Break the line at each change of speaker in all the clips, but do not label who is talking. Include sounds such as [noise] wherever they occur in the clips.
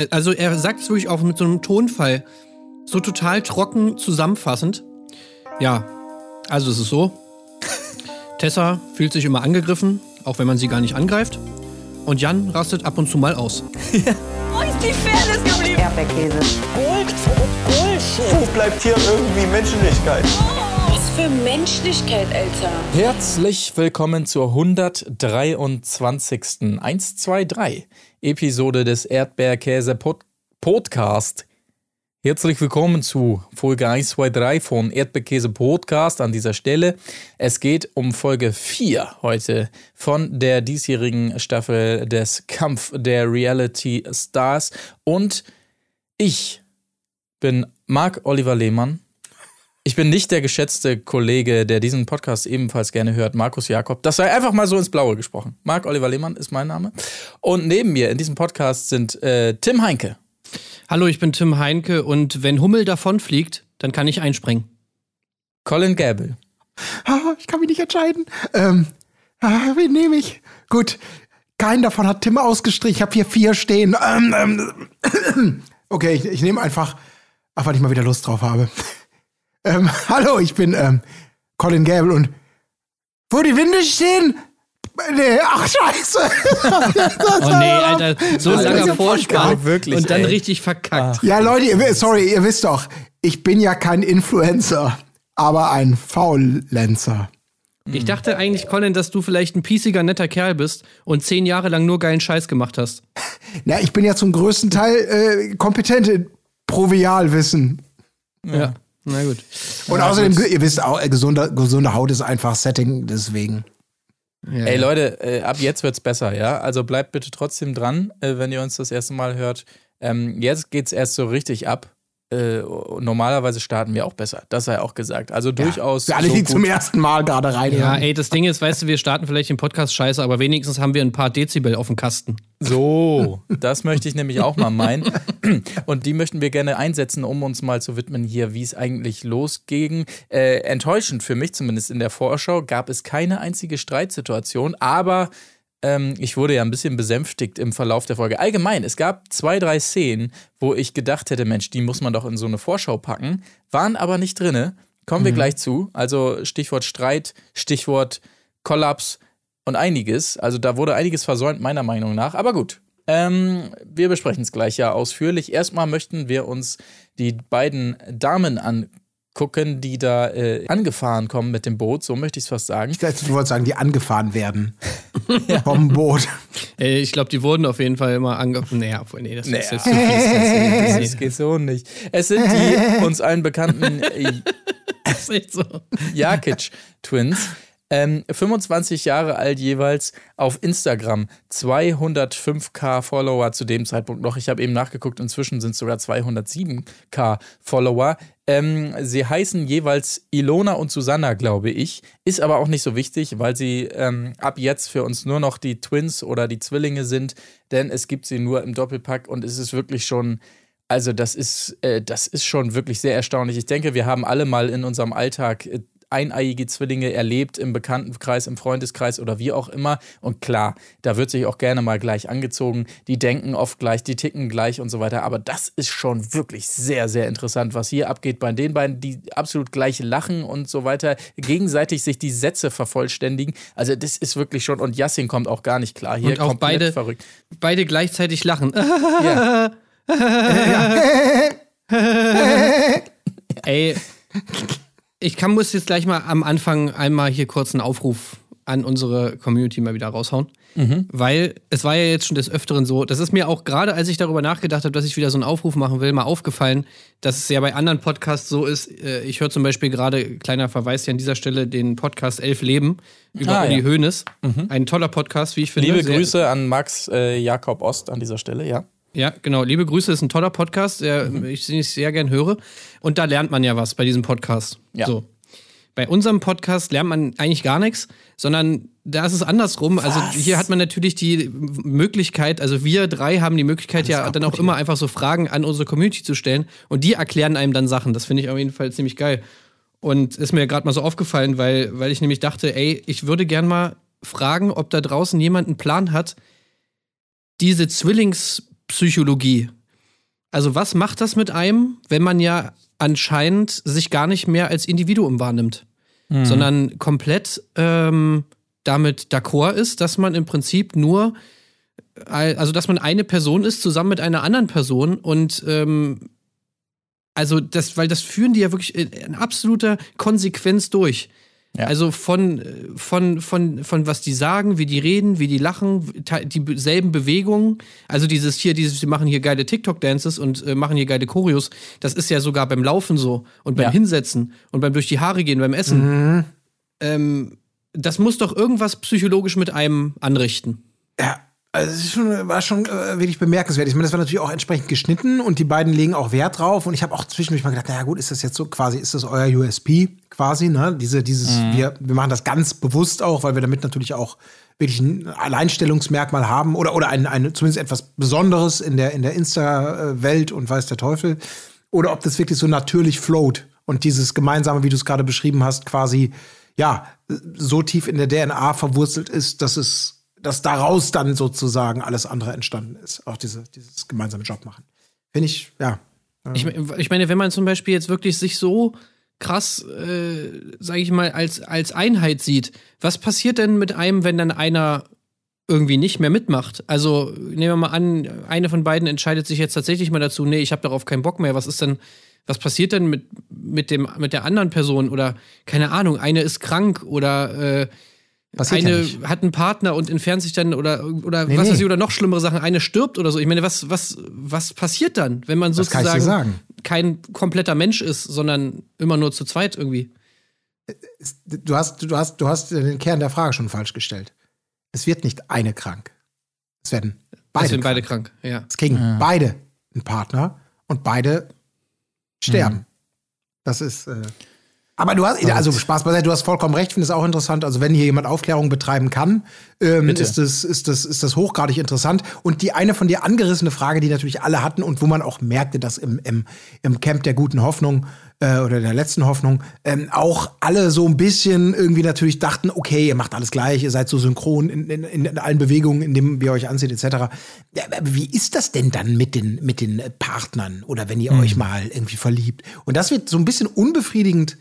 Äh, also er sagt es wirklich auch mit so einem Tonfall. So total trocken zusammenfassend. Ja, also es ist so. Tessa fühlt sich immer angegriffen, auch wenn man sie gar nicht angreift. Und Jan rastet ab und zu mal aus. [laughs]
Wo ist die Fairness geblieben?
Erdbeerkäse.
Gold, Bullshit.
Wo bleibt hier irgendwie Menschlichkeit?
Was für Menschlichkeit, Alter.
Herzlich willkommen zur 123. 123 Episode des Erdbeerkäse -Pod Podcast. Herzlich willkommen zu Folge 123 von Erdbeerkäse Podcast an dieser Stelle. Es geht um Folge 4 heute von der diesjährigen Staffel des Kampf der Reality Stars und ich bin Marc Oliver Lehmann. Ich bin nicht der geschätzte Kollege, der diesen Podcast ebenfalls gerne hört, Markus Jakob. Das sei einfach mal so ins Blaue gesprochen. Marc Oliver Lehmann ist mein Name. Und neben mir in diesem Podcast sind äh, Tim Heinke.
Hallo, ich bin Tim Heinke und wenn Hummel davonfliegt, dann kann ich einspringen.
Colin Gable.
Ah, ich kann mich nicht entscheiden. Ähm, ah, wen nehme ich? Gut, keinen davon hat Tim ausgestrichen. Ich habe hier vier stehen. Ähm, ähm, [clears throat] okay, ich, ich nehme einfach, ach, weil ich mal wieder Lust drauf habe. Ähm, [laughs] hallo, ich bin ähm, Colin Gable und wo die Winde stehen? Nee, ach scheiße. [laughs]
Oh nee, Alter, so
Das ist
langer
ja
Vorspann
wirklich,
und dann
ey.
richtig verkackt.
Ja, Leute, ihr, sorry, ihr wisst doch, ich bin ja kein Influencer, aber ein Faulenzer.
Ich dachte eigentlich, Colin, dass du vielleicht ein piesiger, netter Kerl bist und zehn Jahre lang nur geilen Scheiß gemacht hast.
Na, ich bin ja zum größten Teil äh, kompetent in Provialwissen.
Ja, na gut.
Und außerdem, ihr wisst auch, äh, gesunde, gesunde Haut ist einfach Setting, deswegen.
Ja,
Ey
ja.
Leute, äh, ab jetzt wird's besser, ja? Also bleibt bitte trotzdem dran, äh, wenn ihr uns das erste Mal hört. Ähm, jetzt geht's erst so richtig ab. Äh, normalerweise starten wir auch besser, das sei auch gesagt. Also durchaus.
Für alle,
so
die
gut.
zum ersten Mal gerade rein.
Ja, ey, das Ding ist, weißt du, wir starten vielleicht den Podcast scheiße, aber wenigstens haben wir ein paar Dezibel auf dem Kasten.
So, das möchte ich nämlich auch mal meinen. [clears throat] Und die möchten wir gerne einsetzen, um uns mal zu widmen hier, wie es eigentlich losging. Äh, enttäuschend für mich, zumindest in der Vorschau, gab es keine einzige Streitsituation, aber ähm, ich wurde ja ein bisschen besänftigt im Verlauf der Folge. Allgemein, es gab zwei, drei Szenen, wo ich gedacht hätte, Mensch, die muss man doch in so eine Vorschau packen, waren aber nicht drinne. Kommen wir gleich zu. Also Stichwort Streit, Stichwort Kollaps und einiges. Also da wurde einiges versäumt, meiner Meinung nach. Aber gut. Ähm, wir besprechen es gleich ja ausführlich. Erstmal möchten wir uns die beiden Damen angucken, die da äh, angefahren kommen mit dem Boot. So möchte ich es fast sagen.
Ich dachte, du wolltest sagen, die angefahren werden. [laughs] Vom Boot.
Ey, ich glaube, die wurden auf jeden Fall immer ange... Naja, obwohl, nee, das ist
Naja.
jetzt zu fies.
Das [laughs] geht so nicht. Es sind die [laughs] uns allen bekannten äh,
Das ist echt so.
Jakic-Twins. Ähm, 25 Jahre alt jeweils auf Instagram, 205k Follower zu dem Zeitpunkt noch. Ich habe eben nachgeguckt, inzwischen sind es sogar 207k Follower. Ähm, sie heißen jeweils Ilona und Susanna, glaube ich. Ist aber auch nicht so wichtig, weil sie ähm, ab jetzt für uns nur noch die Twins oder die Zwillinge sind, denn es gibt sie nur im Doppelpack und es ist wirklich schon also das ist, äh, das ist schon wirklich sehr erstaunlich. Ich denke, wir haben alle mal in unserem Alltag äh, eineiige Zwillinge erlebt im Bekanntenkreis, im Freundeskreis oder wie auch immer. Und klar, da wird sich auch gerne mal gleich angezogen. Die denken oft gleich, die ticken gleich und so weiter. Aber das ist schon wirklich sehr, sehr interessant, was hier abgeht bei den beiden, die absolut gleich lachen und so weiter, gegenseitig sich die Sätze vervollständigen. Also das ist wirklich schon, und Yassin kommt auch gar nicht klar. Hier
Und auch
komplett
beide-
verrückt.
Beide gleichzeitig lachen.
Ja. [laughs] [laughs] [laughs]
Ey, ich kann, muss jetzt gleich mal am Anfang einmal hier kurz einen Aufruf an unsere Community mal wieder raushauen. Weil es war ja jetzt schon des Öfteren so, das ist mir auch gerade, als ich darüber nachgedacht habe, dass ich wieder so einen Aufruf machen will, mal aufgefallen, dass es ja bei anderen Podcasts so ist. Äh, Ich höre zum Beispiel gerade, kleiner Verweis hier an dieser Stelle, den Podcast Elf Leben über
Ah,
Uli
ja.
Hoeneß. Ein toller Podcast, wie ich finde.
Liebe Grüße an Max äh, Jakob Ost an dieser Stelle, ja.
Ja, genau. Liebe Grüße, ist ein toller Podcast, der ich, den ich sehr gern höre. Und da lernt man ja was bei diesem Podcast.
Ja.
So. Bei unserem Podcast lernt man eigentlich gar nichts, sondern da ist es andersrum. Also hier hat man natürlich die Möglichkeit, also wir drei haben die Möglichkeit ja dann auch immer einfach so Fragen an unsere Community zu stellen und die erklären einem dann Sachen. Das finde ich auf jeden Fall ziemlich geil. Und ist mir gerade mal so aufgefallen, weil, weil ich nämlich dachte, ey, ich würde gern mal fragen, ob da draußen jemand einen Plan hat, diese Zwillingspsychologie, Also was macht das mit einem, wenn man ja anscheinend sich gar nicht mehr als Individuum wahrnimmt, sondern komplett ähm, damit d'accord ist, dass man im Prinzip nur, äh, also dass man eine Person ist zusammen mit einer anderen Person und ähm, also das, weil das führen die ja wirklich in absoluter Konsequenz durch.
Ja.
Also von, von, von, von was die sagen, wie die reden, wie die lachen, dieselben Bewegungen. Also dieses hier, dieses, wir machen hier geile TikTok-Dances und äh, machen hier geile Choreos. Das ist ja sogar beim Laufen so und beim
Ja.
Hinsetzen und beim durch die Haare gehen, beim Essen. Ähm, das muss doch irgendwas psychologisch mit einem anrichten.
Ja, also es ist schon, war schon äh, wirklich bemerkenswert. Ich meine, das war natürlich auch entsprechend geschnitten und die beiden legen auch Wert drauf. Und ich habe auch zwischendurch mal gedacht, naja gut, ist das jetzt so quasi, ist das euer USP quasi, ne? Diese, dieses, wir, wir machen das ganz bewusst auch, weil wir damit natürlich auch wirklich ein Alleinstellungsmerkmal haben oder, oder ein, ein, zumindest etwas Besonderes in der, in der Insta-Welt und weiß der Teufel. Oder ob das wirklich so natürlich float und dieses gemeinsame, wie du es gerade beschrieben hast, quasi, ja, so tief in der DNA verwurzelt ist, dass es dass daraus dann sozusagen alles andere entstanden ist. Auch diese, dieses gemeinsame Job machen. Finde ich, ja.
Ich, me- ich meine, wenn man zum Beispiel jetzt wirklich sich so krass, äh, sage ich mal, als, als Einheit sieht, was passiert denn mit einem, wenn dann einer irgendwie nicht mehr mitmacht? Also nehmen wir mal an, eine von beiden entscheidet sich jetzt tatsächlich mal dazu, nee, ich habe darauf keinen Bock mehr. Was ist denn, was passiert denn mit, mit, dem, mit der anderen Person? Oder keine Ahnung, eine ist krank oder äh,
Passiert ja
eine
nicht.
hat einen Partner und entfernt sich dann oder oder
Nee,
was
nee.
weiß ich oder noch schlimmere Sachen eine stirbt oder so ich meine was was was passiert dann wenn man sozusagen
sagen.
kein kompletter Mensch ist sondern immer nur zu zweit irgendwie
Du hast, du hast, du hast den Kern der Frage schon falsch gestellt. Es wird nicht eine krank. Es werden beide.
beide sind beide
krank.
krank ja
Es kriegen beide einen Partner und beide sterben. Das ist. Äh, aber du hast, also Spaß beiseite, du hast vollkommen recht, finde es auch interessant. Also wenn hier jemand Aufklärung betreiben kann, ähm, ist, das, ist, das, ist das hochgradig interessant. Und die eine von dir angerissene Frage, die natürlich alle hatten und wo man auch merkte, dass im, im, im Camp der guten Hoffnung äh, oder der letzten Hoffnung ähm, auch alle so ein bisschen irgendwie natürlich dachten, okay, ihr macht alles gleich, ihr seid so synchron in, in, in allen Bewegungen, in dem ihr euch ansieht, etc. Ja, wie ist das denn dann mit den, mit den Partnern oder wenn ihr euch mal irgendwie verliebt? Und das wird so ein bisschen unbefriedigend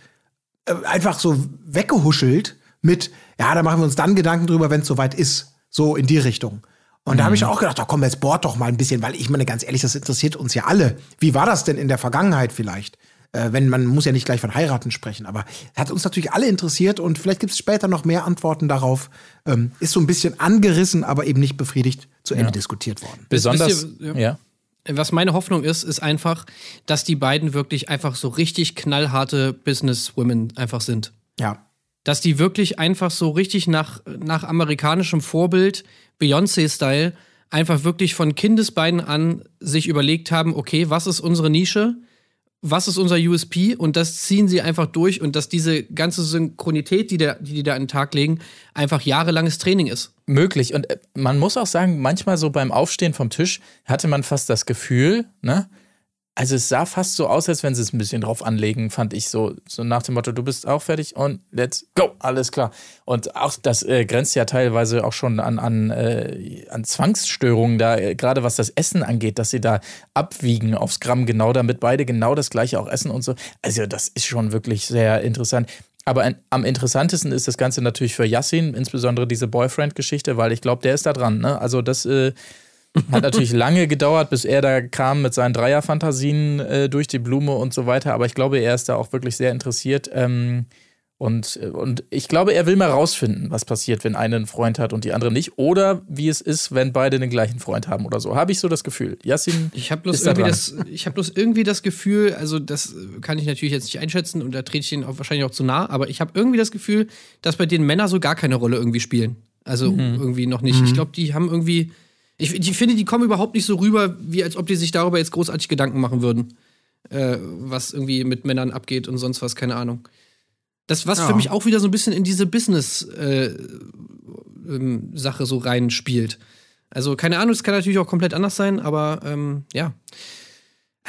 einfach so weggehuschelt mit, ja, da machen wir uns dann Gedanken drüber, wenn es soweit ist. So in die Richtung. Und da habe ich auch gedacht, da komm, jetzt bohrt doch mal ein bisschen, weil ich meine, ganz ehrlich, das interessiert uns ja alle. Wie war das denn in der Vergangenheit vielleicht? Äh, wenn man muss ja nicht gleich von heiraten sprechen, aber hat uns natürlich alle interessiert und vielleicht gibt es später noch mehr Antworten darauf. Ähm, ist so ein bisschen angerissen, aber eben nicht befriedigt zu Ende diskutiert worden.
Besonders,
ihr,
ja.
Was meine Hoffnung ist ist einfach dass die beiden wirklich einfach so richtig knallharte Businesswomen einfach sind
Ja.
dass die wirklich einfach so richtig nach, nach amerikanischem Vorbild, Beyoncé-Style, einfach wirklich von Kindesbeinen an sich überlegt haben, okay, was ist unsere Nische? Was ist unser USP? Und das ziehen sie einfach durch und dass diese ganze Synchronität, die, der, die die da an den Tag legen, einfach jahrelanges Training ist.
Möglich. Und äh, man muss auch sagen, manchmal so beim Aufstehen vom Tisch hatte man fast das Gefühl, ne? Also es sah fast so aus, als wenn sie es ein bisschen drauf anlegen, fand ich so. So nach dem Motto, du bist auch fertig und let's go, alles klar. Und auch das äh, grenzt ja teilweise auch schon an, an, äh, an Zwangsstörungen da, äh, gerade was das Essen angeht, dass sie da abwiegen aufs Gramm genau, damit beide genau das gleiche auch essen und so. Also das ist schon wirklich sehr interessant. Aber ein, am interessantesten ist das Ganze natürlich für Yassin, insbesondere diese Boyfriend-Geschichte, weil ich glaube, der ist da dran. Ne? Also das äh, hat [laughs] natürlich lange gedauert, bis er da kam mit seinen Dreierfantasien äh, durch die Blume und so weiter. Aber ich glaube, er ist da auch wirklich sehr interessiert. Ähm, und, und ich glaube, er will mal rausfinden, was passiert, wenn eine einen Freund hat und die andere nicht. Oder wie es ist, wenn beide den gleichen Freund haben oder so. Habe ich so das Gefühl. Yassin.
Ich habe bloß,
da
hab bloß irgendwie das Gefühl, also das kann ich natürlich jetzt nicht einschätzen und da trete ich ihnen auch wahrscheinlich auch zu nah, aber ich habe irgendwie das Gefühl, dass bei denen Männer so gar keine Rolle irgendwie spielen. Also
Mhm.
irgendwie noch nicht. Ich glaube, die haben irgendwie. Ich, ich finde, die kommen überhaupt nicht so rüber, wie als ob die sich darüber jetzt großartig Gedanken machen würden. Äh, was irgendwie mit Männern abgeht und sonst was, keine Ahnung. Das, was für
Ja.
mich auch wieder so ein bisschen in diese Business-Sache so reinspielt. Also, keine Ahnung, es kann natürlich auch komplett anders sein, aber ähm, ja.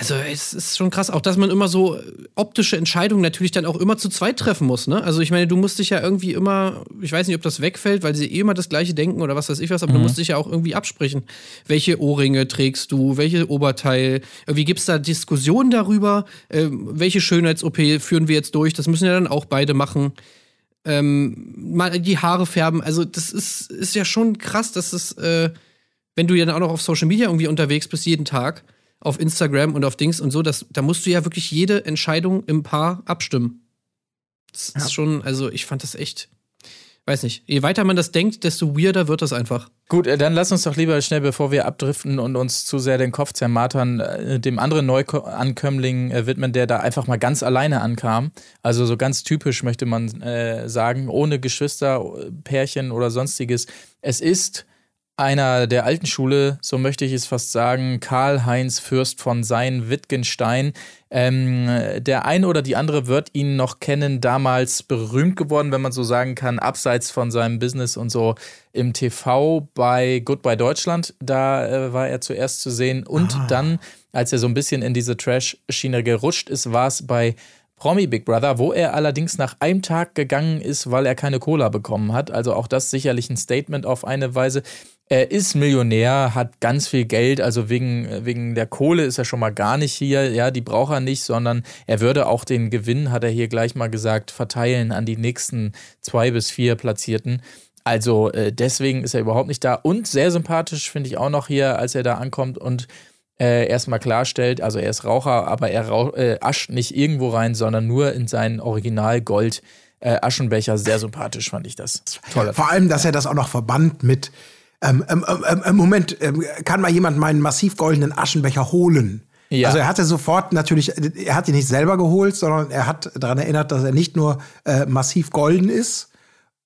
Also es ist schon krass, auch dass man immer so optische Entscheidungen natürlich dann auch immer zu zweit treffen muss. Ne? Also ich meine, du musst dich ja irgendwie immer, ich weiß nicht, ob das wegfällt, weil sie eh immer das gleiche denken oder was weiß ich was, aber mhm. du musst dich ja auch irgendwie absprechen. Welche Ohrringe trägst du, welche Oberteil, irgendwie gibt es da Diskussionen darüber, äh, welche Schönheits-OP führen wir jetzt durch, das müssen ja dann auch beide machen. Ähm, mal die Haare färben, also das ist, ist ja schon krass, dass es, äh, wenn du ja dann auch noch auf Social Media irgendwie unterwegs bist, jeden Tag, auf Instagram und auf Dings und so, das, da musst du ja wirklich jede Entscheidung im Paar abstimmen. Das ja. ist schon, also ich fand das echt, weiß nicht, je weiter man das denkt, desto weirder wird das einfach.
Gut, äh, dann lass uns doch lieber schnell, bevor wir abdriften und uns zu sehr den Kopf zermartern, äh, dem anderen Neuankömmling äh, widmen, der da einfach mal ganz alleine ankam. Also so ganz typisch möchte man äh, sagen, ohne Geschwister, Pärchen oder sonstiges. Es ist einer der alten Schule, so möchte ich es fast sagen, Karl-Heinz Fürst von Sein-Wittgenstein. Ähm, der ein oder die andere wird ihn noch kennen, damals berühmt geworden, wenn man so sagen kann, abseits von seinem Business und so im TV bei Goodbye Deutschland. Da äh, war er zuerst zu sehen und ah. dann, als er so ein bisschen in diese Trash-Schiene gerutscht ist, war es bei Promi Big Brother, wo er allerdings nach einem Tag gegangen ist, weil er keine Cola bekommen hat. Also auch das sicherlich ein Statement auf eine Weise. Er ist Millionär, hat ganz viel Geld, also wegen, wegen der Kohle ist er schon mal gar nicht hier, ja, die braucht er nicht, sondern er würde auch den Gewinn, hat er hier gleich mal gesagt, verteilen an die nächsten zwei bis vier Platzierten. Also äh, deswegen ist er überhaupt nicht da. Und sehr sympathisch finde ich auch noch hier, als er da ankommt und äh, erstmal klarstellt, also er ist Raucher, aber er rauch, äh, ascht nicht irgendwo rein, sondern nur in seinen Original Gold äh, Aschenbecher. Sehr sympathisch fand ich das.
Toll. Vor allem, dass er das auch noch verbannt mit ähm, ähm, ähm, ähm Moment, ähm, kann mal jemand meinen massiv goldenen Aschenbecher holen? Ja. Also er hatte sofort natürlich, er hat ihn nicht selber geholt, sondern er hat daran erinnert, dass er nicht nur äh, massiv golden ist,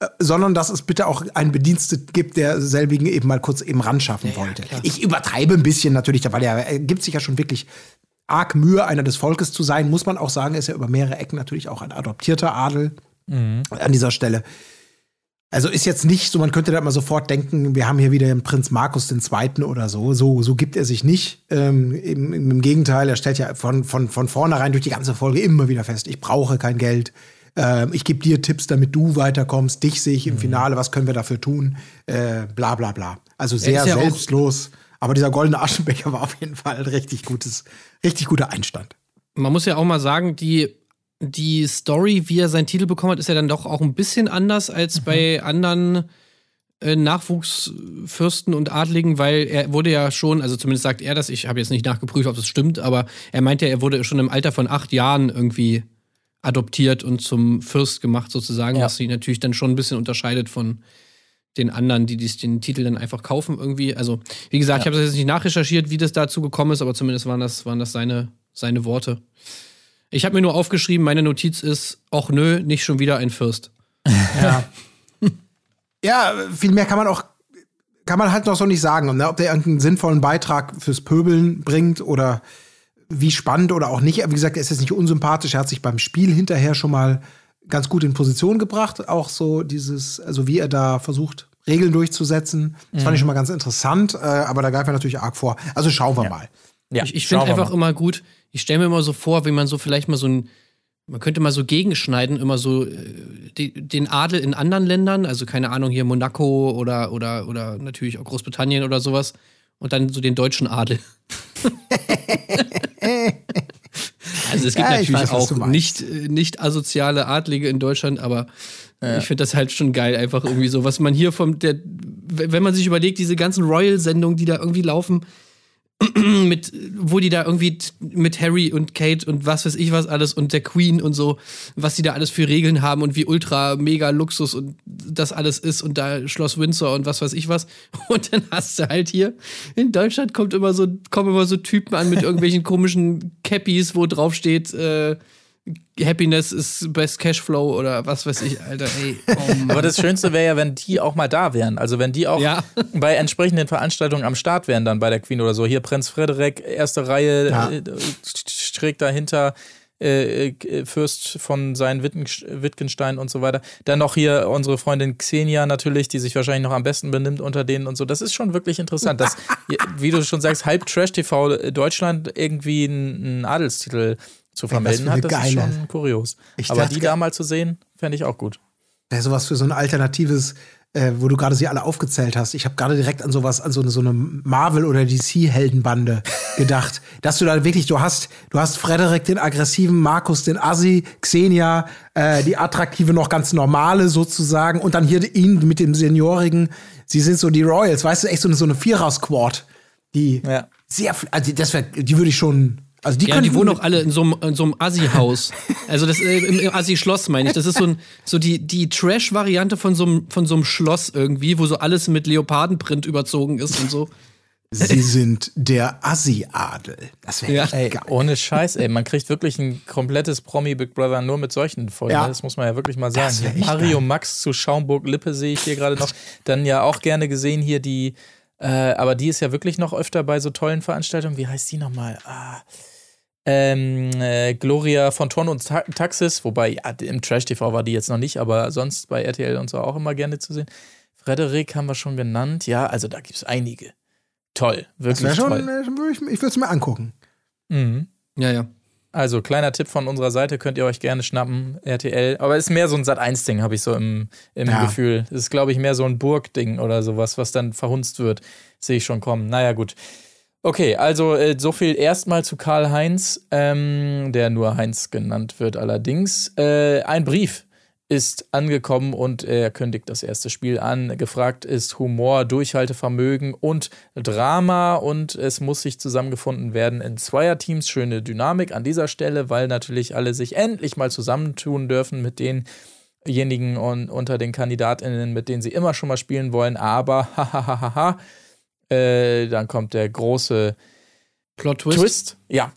äh, sondern dass es bitte auch einen Bediensteten gibt, der selbigen eben mal kurz eben ran schaffen ja, wollte. Ja, ich übertreibe ein bisschen natürlich, weil er, er gibt sich ja schon wirklich arg Mühe, einer des Volkes zu sein, muss man auch sagen, ist ja über mehrere Ecken natürlich auch ein adoptierter Adel mhm. an dieser Stelle. Also ist jetzt nicht so, man könnte da mal sofort denken, wir haben hier wieder den Prinz Markus II. oder so. So, so gibt er sich nicht. Ähm, im, Im Gegenteil, er stellt ja von, von, von vornherein durch die ganze Folge immer wieder fest, ich brauche kein Geld. Ähm, ich gebe dir Tipps, damit du weiterkommst. Dich sehe ich im mhm. Finale, was können wir dafür tun? Äh, bla bla bla. Also sehr ja selbstlos. Aber dieser goldene Aschenbecher war auf jeden Fall ein richtig gutes, richtig guter Einstand.
Man muss ja auch mal sagen, die die Story, wie er seinen Titel bekommen hat, ist ja dann doch auch ein bisschen anders als mhm. bei anderen äh, Nachwuchsfürsten und Adligen, weil er wurde ja schon, also zumindest sagt er das, ich habe jetzt nicht nachgeprüft, ob das stimmt, aber er meint ja, er wurde schon im Alter von acht Jahren irgendwie adoptiert und zum Fürst gemacht sozusagen, ja. was sie natürlich dann schon ein bisschen unterscheidet von den anderen, die den Titel dann einfach kaufen irgendwie. Also wie gesagt, ja. ich habe das jetzt nicht nachrecherchiert, wie das dazu gekommen ist, aber zumindest waren das, waren das seine, seine Worte. Ich habe mir nur aufgeschrieben, meine Notiz ist, ach nö, nicht schon wieder ein Fürst. [laughs]
Ja. ja, viel mehr kann man auch, kann man halt noch so nicht sagen. Ne? Ob der irgendeinen sinnvollen Beitrag fürs Pöbeln bringt oder wie spannend oder auch nicht. Wie gesagt, er ist jetzt nicht unsympathisch. Er hat sich beim Spiel hinterher schon mal ganz gut in Position gebracht. Auch so dieses, also wie er da versucht, Regeln durchzusetzen. Das mhm. fand ich mhm. schon mal ganz interessant, äh, aber da greifen wir natürlich arg vor. Also schauen wir ja. mal.
Ja, ich ich finde einfach immer gut, ich stelle mir immer so vor, wie man so vielleicht mal so ein, man könnte mal so gegenschneiden, immer so äh, den Adel in anderen Ländern, also keine Ahnung, hier Monaco oder, oder, oder natürlich auch Großbritannien oder sowas. Und dann so den deutschen Adel. [laughs] also es gibt ja, natürlich weiß, auch nicht, äh, nicht asoziale Adlige in Deutschland, aber ja. ich finde das halt schon geil, einfach irgendwie so, was man hier vom, der, wenn man sich überlegt, diese ganzen Royal-Sendungen, die da irgendwie laufen, [clears throat] mit, wo die da irgendwie mit Harry und Kate und was weiß ich was alles und der Queen und so, was die da alles für Regeln haben und wie ultra mega Luxus und das alles ist und da Schloss Windsor und was weiß ich was. [laughs] Und dann hast du halt hier in Deutschland kommt immer so, kommen immer so Typen an mit irgendwelchen komischen Cappies, wo drauf steht, äh, Happiness ist best Cashflow oder was weiß ich, Alter, ey.
Oh Aber das Schönste wäre ja, wenn die auch mal da wären. Also wenn die auch ja. bei entsprechenden Veranstaltungen am Start wären, dann bei der Queen oder so. Hier Prinz Frederik, erste Reihe, ja. Äh, schräg dahinter. äh, äh, Fürst von seinen Wittgenstein und so weiter. Dann noch hier unsere Freundin Xenia natürlich, die sich wahrscheinlich noch am besten benimmt unter denen und so. Das ist schon wirklich interessant, dass, [laughs] wie du schon sagst, halb Trash-TV Deutschland irgendwie einen Adelstitel zu vermelden hat. Das geile. ist schon kurios. Ich Aber die da mal zu sehen, fände ich auch gut.
Wäre sowas für so ein alternatives äh, wo du gerade sie alle aufgezählt hast. Ich habe gerade direkt an sowas, an so eine, so eine Marvel- oder DC-Heldenbande [laughs] gedacht. Dass du da wirklich, du hast, du hast Frederik den aggressiven, Markus den Assi, Xenia, äh, die attraktive, noch ganz normale sozusagen und dann hier ihn mit dem Seniorigen. Sie sind so die Royals, weißt du, echt so eine, so eine Vierer-Squad. Die ja. sehr, also das wär, die würde ich schon also die,
ja, die wohnen auch alle in so einem, so einem Assi-Haus. [laughs] also das äh, im, im Assi-Schloss meine ich. Das ist so, ein, so die, die Trash-Variante von so, einem, von so einem Schloss irgendwie, wo so alles mit Leopardenprint überzogen ist und so.
Sie sind der Assi-Adel. Das wäre
ja. ey, geil. Ohne Scheiß, ey. Man kriegt wirklich ein komplettes Promi-Big Brother nur mit solchen Folgen. Ja. Das muss man ja wirklich mal sagen. Mario geil. Max zu Schaumburg-Lippe sehe ich hier gerade noch. Dann ja auch gerne gesehen hier die, äh, aber die ist ja wirklich noch öfter bei so tollen Veranstaltungen. Wie heißt die nochmal? Ah ähm, äh, Gloria von Ton und Ta Taxis, wobei ja, im Trash-TV war die jetzt noch nicht, aber sonst bei RTL und so auch immer gerne zu sehen. Frederik haben wir schon genannt. Ja, also da gibt es einige. Toll, wirklich schon, toll.
Äh, ich, ich würde es mir angucken.
Mhm. Ja, ja. Also, kleiner Tipp von unserer Seite, könnt ihr euch gerne schnappen, RTL. Aber es ist mehr so ein Sat1-Ding, habe ich so im, im ja. Gefühl. Es ist, glaube ich, mehr so ein Burg-Ding oder sowas, was dann verhunzt wird. Sehe ich schon kommen. Naja, gut. Okay, also äh, so viel erstmal zu Karl Heinz, ähm, der nur Heinz genannt wird allerdings. Äh, ein Brief ist angekommen und er kündigt das erste Spiel an. Gefragt ist Humor, Durchhaltevermögen und Drama und es muss sich zusammengefunden werden in Zweierteams. Schöne Dynamik an dieser Stelle, weil natürlich alle sich endlich mal zusammentun dürfen mit denjenigen und unter den KandidatInnen, mit denen sie immer schon mal spielen wollen. Aber, [laughs] hahaha, äh, dann kommt der große Plot-Twist. Twist. Ja,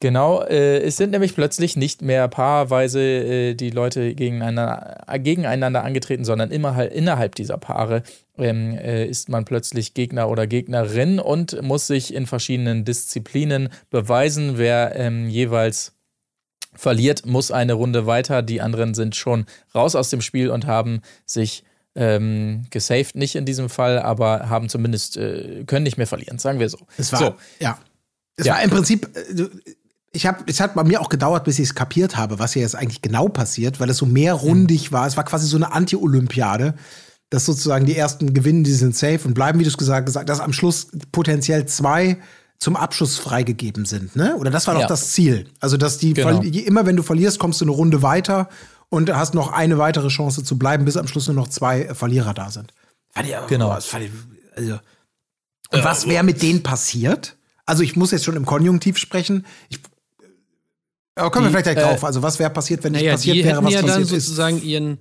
Genau, äh, es sind nämlich plötzlich nicht mehr paarweise äh, die Leute gegeneinander, äh, gegeneinander angetreten, sondern immer halt innerhalb dieser Paare ähm, äh, ist man plötzlich Gegner oder Gegnerin und muss sich in verschiedenen Disziplinen beweisen. Wer ähm, jeweils verliert, muss eine Runde weiter. Die anderen sind schon raus aus dem Spiel und haben sich ähm, gesaved nicht in diesem Fall, aber haben zumindest, äh, können nicht mehr verlieren, sagen wir so.
Es war,
so.
ja. Es ja. war im Prinzip, äh, ich habe, es hat bei mir auch gedauert, bis ich es kapiert habe, was hier jetzt eigentlich genau passiert, weil es so mehrrundig mhm. war. Es war quasi so eine Anti-Olympiade, dass sozusagen die ersten gewinnen, die sind safe und bleiben, wie du es gesagt hast, dass am Schluss potenziell zwei zum Abschluss freigegeben sind, ne? Oder das war doch ja. das Ziel. Also, dass die genau. immer wenn du verlierst, kommst du eine Runde weiter und hast noch eine weitere Chance zu bleiben, bis am Schluss nur noch zwei Verlierer da sind.
Fand ich, genau. Fand
ich, also. Und was wäre mit denen passiert? Also ich muss jetzt schon im Konjunktiv sprechen. Ich, aber kommen die, wir vielleicht gleich drauf. Also was wäre passiert, wenn nicht naja, passiert wäre, was
ja
passiert
dann sozusagen ihren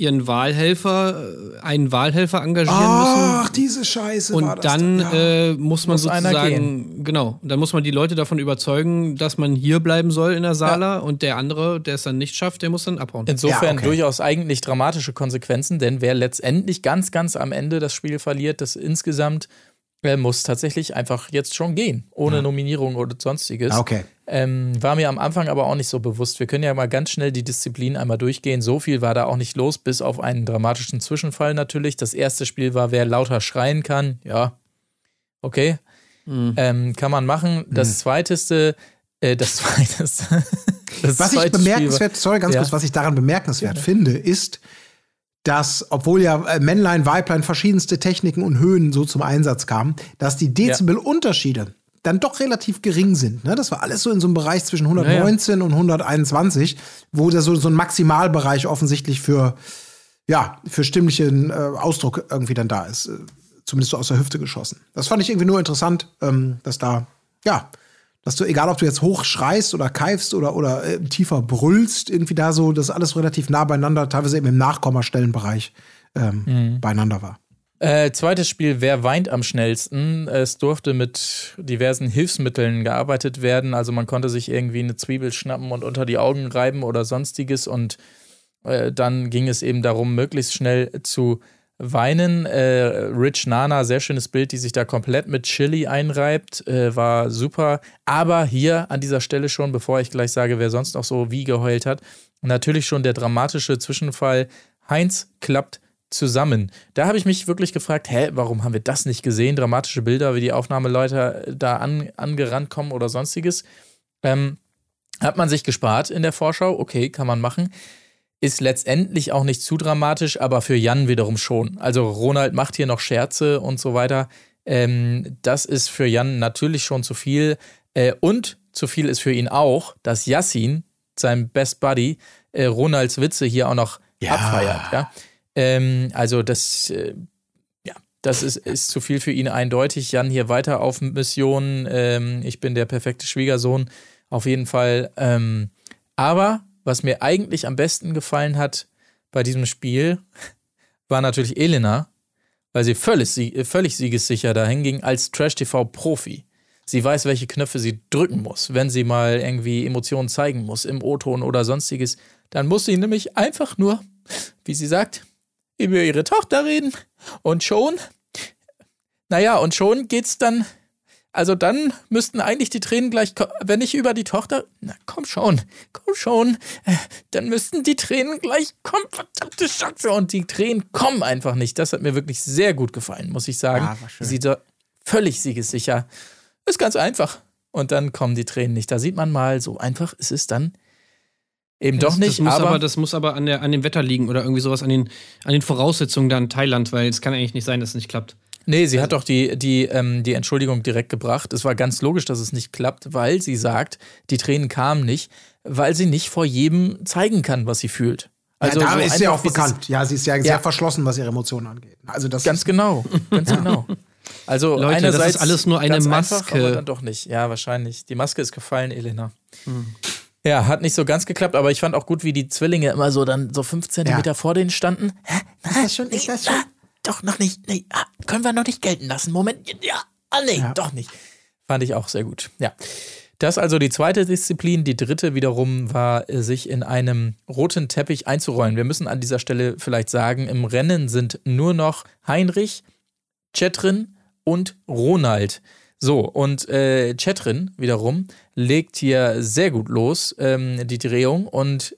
ihren Wahlhelfer, äh, einen Wahlhelfer engagieren
Ach,
müssen.
Ach, diese Scheiße.
Und dann ja. äh, muss man muss sozusagen, genau, dann muss man die Leute davon überzeugen, dass man hier bleiben soll in der Sala ja. und der andere, der es dann nicht schafft, der muss dann abhauen.
Insofern ja, okay. durchaus eigentlich dramatische Konsequenzen, denn wer letztendlich ganz, ganz am Ende das Spiel verliert, das insgesamt er muss tatsächlich einfach jetzt schon gehen, ohne ja. Nominierung oder sonstiges.
Ah, okay.
Ähm, war mir am Anfang aber auch nicht so bewusst. Wir können ja mal ganz schnell die Disziplin einmal durchgehen. So viel war da auch nicht los, bis auf einen dramatischen Zwischenfall natürlich. Das erste Spiel war, wer lauter schreien kann. Ja, okay. Mhm. Ähm, kann man machen. Das mhm. zweiteste, äh, das [laughs] zweiteste.
das was ich bemerkenswert, sorry, ganz ja. kurz, was ich daran bemerkenswert ja. finde, ist, dass, obwohl ja äh, Männlein, Weiblein verschiedenste Techniken und Höhen so zum Einsatz kamen, dass die Dezibelunterschiede ja. dann doch relativ gering sind. Ne? Das war alles so in so einem Bereich zwischen 119 ja, ja. und 121, wo da so, so ein Maximalbereich offensichtlich für, ja, für stimmlichen äh, Ausdruck irgendwie dann da ist. Äh, zumindest so aus der Hüfte geschossen. Das fand ich irgendwie nur interessant, ähm, dass da, ja, dass du, egal ob du jetzt hoch schreist oder keifst oder, oder äh, tiefer brüllst, irgendwie da so, dass alles relativ nah beieinander, teilweise eben im Nachkommastellenbereich ähm, mhm. beieinander war.
Äh, zweites Spiel, wer weint am schnellsten? Es durfte mit diversen Hilfsmitteln gearbeitet werden. Also man konnte sich irgendwie eine Zwiebel schnappen und unter die Augen reiben oder sonstiges. Und äh, dann ging es eben darum, möglichst schnell zu weinen. Äh, Rich Nana, sehr schönes Bild, die sich da komplett mit Chili einreibt, äh, war super. Aber hier an dieser Stelle schon, bevor ich gleich sage, wer sonst noch so wie geheult hat, natürlich schon der dramatische Zwischenfall. Heinz klappt zusammen. Da habe ich mich wirklich gefragt, hä, warum haben wir das nicht gesehen? Dramatische Bilder, wie die Aufnahmeleute da an, angerannt kommen oder sonstiges. Ähm, hat man sich gespart in der Vorschau, okay, kann man machen. Ist letztendlich auch nicht zu dramatisch, aber für Jan wiederum schon. Also Ronald macht hier noch Scherze und so weiter. Ähm, das ist für Jan natürlich schon zu viel. Äh, und zu viel ist für ihn auch, dass Yassin, sein Best Buddy, äh, Ronalds Witze hier auch noch
Ja.
abfeiert. Ja? Ähm, also das, äh, ja, das ist, ist zu viel für ihn eindeutig. Jan hier weiter auf Mission. Ähm, ich bin der perfekte Schwiegersohn. Auf jeden Fall. Ähm, aber was mir eigentlich am besten gefallen hat bei diesem Spiel, [laughs] war natürlich Elena, weil sie völlig, sie- völlig siegessicher dahin ging als Trash-TV-Profi. Sie weiß, welche Knöpfe sie drücken muss, wenn sie mal irgendwie Emotionen zeigen muss, im O-Ton oder sonstiges. Dann muss sie nämlich einfach nur, [laughs] wie sie sagt, über ihre Tochter reden. Und schon, naja, und schon geht's dann, also dann müssten eigentlich die Tränen gleich, wenn ich über die Tochter, na komm schon, komm schon, äh, dann müssten die Tränen gleich kommen, verdammte Scheiße. Und die Tränen kommen einfach nicht. Das hat mir wirklich sehr gut gefallen, muss ich sagen.
Ja, war schön.
Sie da völlig siegessicher. Ist ganz einfach. Und dann kommen die Tränen nicht. Da sieht man mal, so einfach ist es dann eben doch
das,
nicht.
Das muss
aber,
aber, das muss aber an, der, an dem Wetter liegen oder irgendwie sowas an den, an den Voraussetzungen da in Thailand, weil es kann eigentlich nicht sein, dass es nicht klappt.
Nee, sie hat doch die, die, ähm, die Entschuldigung direkt gebracht. Es war ganz logisch, dass es nicht klappt, weil sie sagt, die Tränen kamen nicht, weil sie nicht vor jedem zeigen kann, was sie fühlt. Also
ja, da
so
ist sie
einfach,
auch bekannt. Ja, sie ist ja, sehr verschlossen, was ihre Emotionen angeht. Also das
Ganz
ist,
genau, ganz genau. Also
Leute, das
einerseits
ist alles nur eine
ganz Einfach,
Maske.
aber dann doch nicht. Ja, wahrscheinlich. Die Maske ist gefallen, Elena. Ja, hat nicht so ganz geklappt, aber ich fand auch gut, wie die Zwillinge immer so dann so fünf Zentimeter vor denen standen. Hä?
Ist das schon? Ist das schon?
Doch, noch nicht. Nee, ah, können wir noch nicht gelten lassen. Moment. Ja, ah, nee,
Ja.
doch nicht. Fand ich auch sehr gut. Ja. Das also die zweite Disziplin. Die dritte wiederum war, äh, sich in einem roten Teppich einzurollen. Wir müssen an dieser Stelle vielleicht sagen, im Rennen sind nur noch Heinrich, Chetrin und Ronald. So, und äh, Chetrin wiederum legt hier sehr gut los, ähm, die Drehung. Und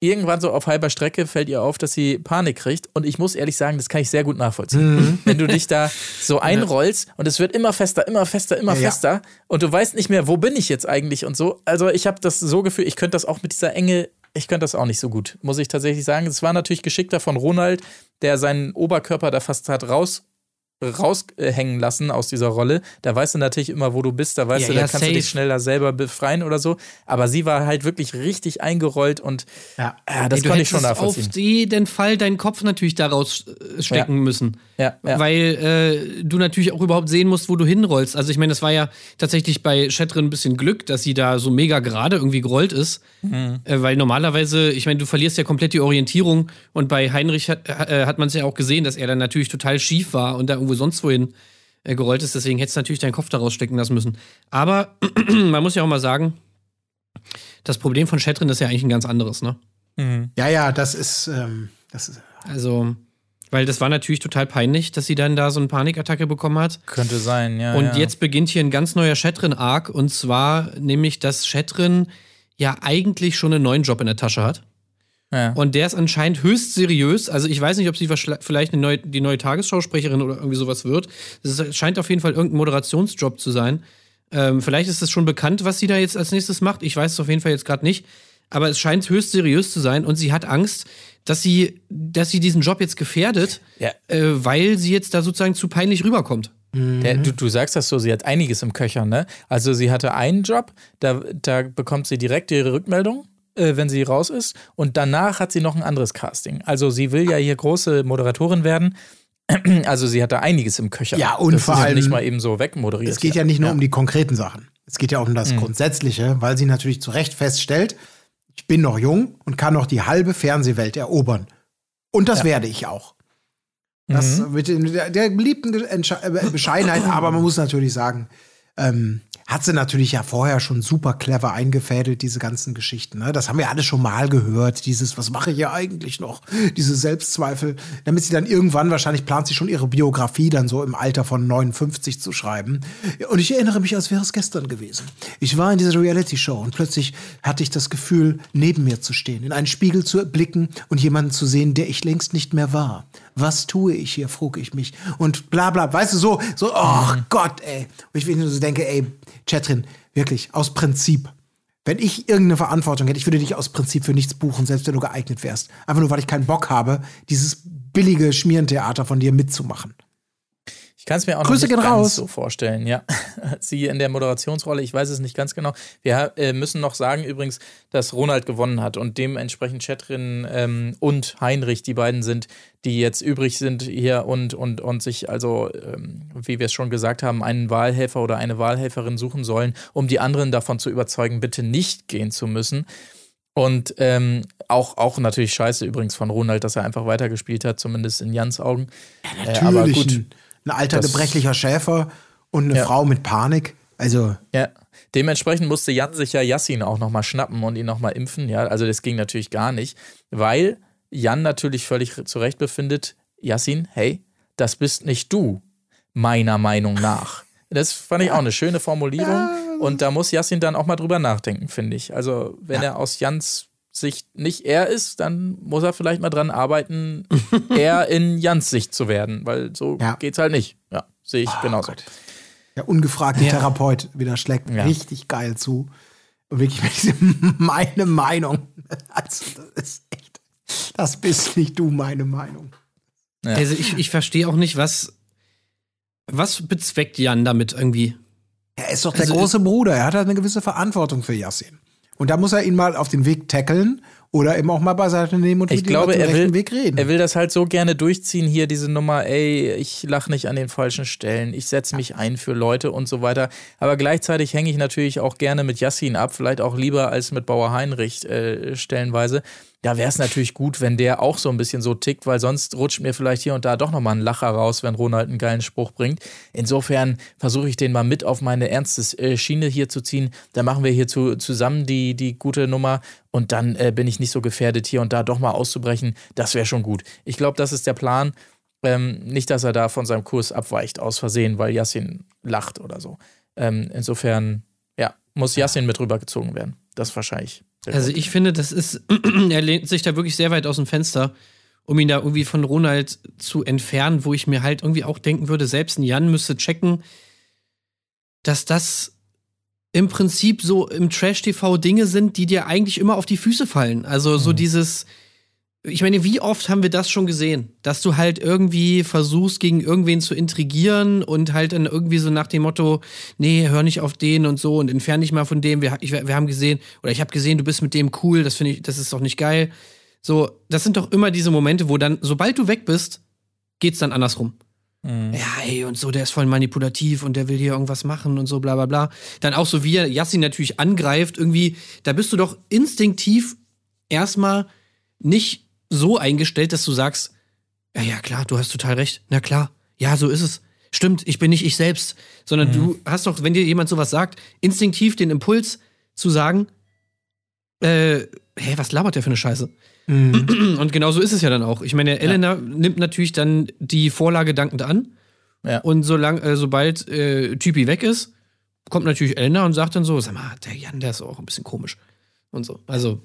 irgendwann so auf halber Strecke fällt ihr auf, dass sie Panik kriegt. Und ich muss ehrlich sagen, das kann ich sehr gut nachvollziehen. [laughs] Wenn du dich da so einrollst und es wird immer fester, immer fester, immer
Ja,
fester und du weißt nicht mehr, wo bin ich jetzt eigentlich und so. Also ich habe das so Gefühl, ich könnte das auch mit dieser Enge, ich könnte das auch nicht so gut, muss ich tatsächlich sagen. Es war natürlich geschickter von Ronald, der seinen Oberkörper da fast hat raus raushängen lassen aus dieser Rolle. Da weißt du natürlich immer, wo du bist. Da weißt
Ja,
du, da
ja,
kannst du dich
safe.
schneller selber befreien oder so. Aber sie war halt wirklich richtig eingerollt und
Ja.
ja, das
Ey,
konnte ich schon
hättest
nachvollziehen.
auf jeden Fall deinen Kopf natürlich daraus äh, stecken müssen.
Ja, ja.
Weil äh, du natürlich auch überhaupt sehen musst, wo du hinrollst. Also ich meine, das war ja tatsächlich bei Shetrin ein bisschen Glück, dass sie da so mega gerade irgendwie gerollt ist.
Mhm.
Äh, weil normalerweise, ich meine, du verlierst ja komplett die Orientierung. Und bei Heinrich hat, äh, hat man es ja auch gesehen, dass er dann natürlich total schief war und da irgendwo sonst wohin äh, gerollt ist. Deswegen hättest du natürlich deinen Kopf daraus stecken lassen müssen. Aber [clears throat] man muss ja auch mal sagen, das Problem von Shetrin ist ja eigentlich ein ganz anderes, ne?
ja, ja, das ist, ähm, das ist
Also, weil das war natürlich total peinlich, dass sie dann da so eine Panikattacke bekommen hat.
Könnte sein, ja.
Und
ja.
jetzt beginnt hier ein ganz neuer Shetrin-Arc. Und zwar nämlich, dass Shetrin ja eigentlich schon einen neuen Job in der Tasche hat.
Ja.
Und der ist anscheinend höchst seriös. Also ich weiß nicht, ob sie vielleicht eine neue, die neue Tagesschausprecherin oder irgendwie sowas wird. Es scheint auf jeden Fall irgendein Moderationsjob zu sein. Ähm, vielleicht ist es schon bekannt, was sie da jetzt als nächstes macht. Ich weiß es auf jeden Fall jetzt gerade nicht. Aber es scheint höchst seriös zu sein und sie hat Angst, dass sie, dass sie diesen Job jetzt gefährdet,
Ja.
äh, weil sie jetzt da sozusagen zu peinlich rüberkommt.
Der,
Mhm.
du, du sagst das so, sie hat einiges im Köcher, ne? Also sie hatte einen Job, da, da bekommt sie direkt ihre Rückmeldung, äh, wenn sie raus ist. Und danach hat sie noch ein anderes Casting. Also sie will ja hier große Moderatorin werden. [clears throat] Also sie hatte einiges im Köcher.
Ja, und
das
vor
ja
allem-
nicht mal eben so wegmoderiert.
Es geht ja nicht nur um die konkreten Sachen. Es geht ja auch um das Grundsätzliche, weil sie natürlich zu Recht feststellt, ich bin noch jung und kann noch die halbe Fernsehwelt erobern. Und das werde ich auch. Das mit dem, der, der beliebten Entsche- äh, Bescheidenheit, aber man muss natürlich sagen, ähm, hat sie natürlich ja vorher schon super clever eingefädelt, diese ganzen Geschichten. Ne? Das haben wir alle schon mal gehört. Dieses, was mache ich hier eigentlich noch? Diese Selbstzweifel. Damit sie dann irgendwann, wahrscheinlich plant sie schon ihre Biografie dann so im Alter von 59 zu schreiben. Und ich erinnere mich, als wäre es gestern gewesen. Ich war in dieser Reality-Show und plötzlich hatte ich das Gefühl, neben mir zu stehen, in einen Spiegel zu blicken und jemanden zu sehen, der ich längst nicht mehr war. Was tue ich hier, frug ich mich. Und bla bla, weißt du, so, so, oh Gott, ey. Und ich nur so denke, ey, Chatrin, wirklich, aus Prinzip. Wenn ich irgendeine Verantwortung hätte, ich würde dich aus Prinzip für nichts buchen, selbst wenn du geeignet wärst. Einfach nur, weil ich keinen Bock habe, dieses billige Schmierentheater von dir mitzumachen.
Ich kann es mir auch
Grüße
noch nicht ganz
raus.
so vorstellen, ja. [laughs] Sie in der Moderationsrolle, ich weiß es nicht ganz genau. Wir äh, müssen noch sagen übrigens, dass Ronald gewonnen hat und dementsprechend Chatrin ähm, und Heinrich die beiden sind, die jetzt übrig sind hier und, und, und sich also, ähm, wie wir es schon gesagt haben, einen Wahlhelfer oder eine Wahlhelferin suchen sollen, um die anderen davon zu überzeugen, bitte nicht gehen zu müssen. Und ähm, auch, auch natürlich scheiße übrigens von Ronald, dass er einfach weitergespielt hat, zumindest in Jans Augen. Äh, aber
Natürlich,
gut.
Ein, alter,
Das-
gebrechlicher Schäfer und eine
Ja.
Frau mit Panik. Also,
Ja, dementsprechend musste Jan sich ja Yassin auch nochmal schnappen und ihn nochmal impfen. Ja, also das ging natürlich gar nicht, weil Jan natürlich völlig zu Recht befindet, Yassin, hey, das bist nicht du, meiner Meinung nach. Das fand ich auch eine schöne Formulierung [laughs] und da muss Yassin dann auch mal drüber nachdenken, finde ich. Also wenn er aus Jans Sicht nicht er ist, dann muss er vielleicht mal dran arbeiten, [laughs] er in Jans Sicht zu werden, weil so
Ja.
geht's halt nicht. Ja, sehe ich genauso.
Gott. der ungefragte Therapeut wieder schlägt
Ja.
richtig geil zu. Und wirklich [laughs] meine Meinung. [laughs] Also, das ist echt, das bist nicht du, meine Meinung.
Ja.
Also ich, ich verstehe auch nicht, was, was bezweckt Jan damit irgendwie?
Er ist doch der
Also-
große Bruder. Er hat halt eine gewisse Verantwortung für Yassin. Und da muss er ihn mal auf den Weg tackeln oder eben auch mal beiseite nehmen und
Ich
mit
glaube,
ihm auf
er
den
will,
Weg reden.
er will das halt so gerne durchziehen, hier diese Nummer, ey, ich lache nicht an den falschen Stellen, ich setze mich ein für Leute und so weiter. Aber gleichzeitig hänge ich natürlich auch gerne mit Yassin ab, vielleicht auch lieber als mit Bauer Heinrich äh, stellenweise. Da wäre es natürlich gut, wenn der auch so ein bisschen so tickt, weil sonst rutscht mir vielleicht hier und da doch nochmal ein Lacher raus, wenn Ronald einen geilen Spruch bringt. Insofern versuche ich den mal mit auf meine ernste äh, Schiene hier zu ziehen. Da machen wir hier zu, zusammen die, die gute Nummer und dann äh, bin ich nicht so gefährdet, hier und da doch mal auszubrechen. Das wäre schon gut. Ich glaube, das ist der Plan. Ähm, nicht, dass er da von seinem Kurs abweicht aus Versehen, weil Yassin lacht oder so. Ähm, insofern, ja, muss Yassin mit rübergezogen werden. Das wahrscheinlich.
Also ich finde, das ist, [clears throat] er lehnt sich da wirklich sehr weit aus dem Fenster, um ihn da irgendwie von Ronald zu entfernen, wo ich mir halt irgendwie auch denken würde, selbst ein Jan müsste checken, dass das im Prinzip so im Trash-TV Dinge sind, die dir eigentlich immer auf die Füße fallen. Also so dieses, ich meine, wie oft haben wir das schon gesehen, dass du halt irgendwie versuchst, gegen irgendwen zu intrigieren und halt dann irgendwie so nach dem Motto, nee, hör nicht auf den und so und entferne dich mal von dem. Wir, ich, wir haben gesehen, oder ich habe gesehen, du bist mit dem cool, das finde ich, das ist doch nicht geil. So, das sind doch immer diese Momente, wo dann, sobald du weg bist, geht's dann andersrum. Ja, ey, und so, der ist voll manipulativ und der will hier irgendwas machen und so, bla bla bla. Dann auch so, wie er Yassin natürlich angreift, irgendwie, da bist du doch instinktiv erstmal nicht so eingestellt, dass du sagst, ja, ja, klar, du hast total recht. Na klar, ja, so ist es. Stimmt, ich bin nicht ich selbst. Sondern du hast doch, wenn dir jemand sowas sagt, instinktiv den Impuls zu sagen, äh, hä, was labert der für eine Scheiße? Und genau so ist es ja dann auch. Ich meine, Elena nimmt natürlich dann die Vorlage dankend an.
Ja.
Und solang, äh, sobald äh, Typi weg ist, kommt natürlich Elena und sagt dann so: Sag mal, der Jan, der ist auch ein bisschen komisch. Und so. Also,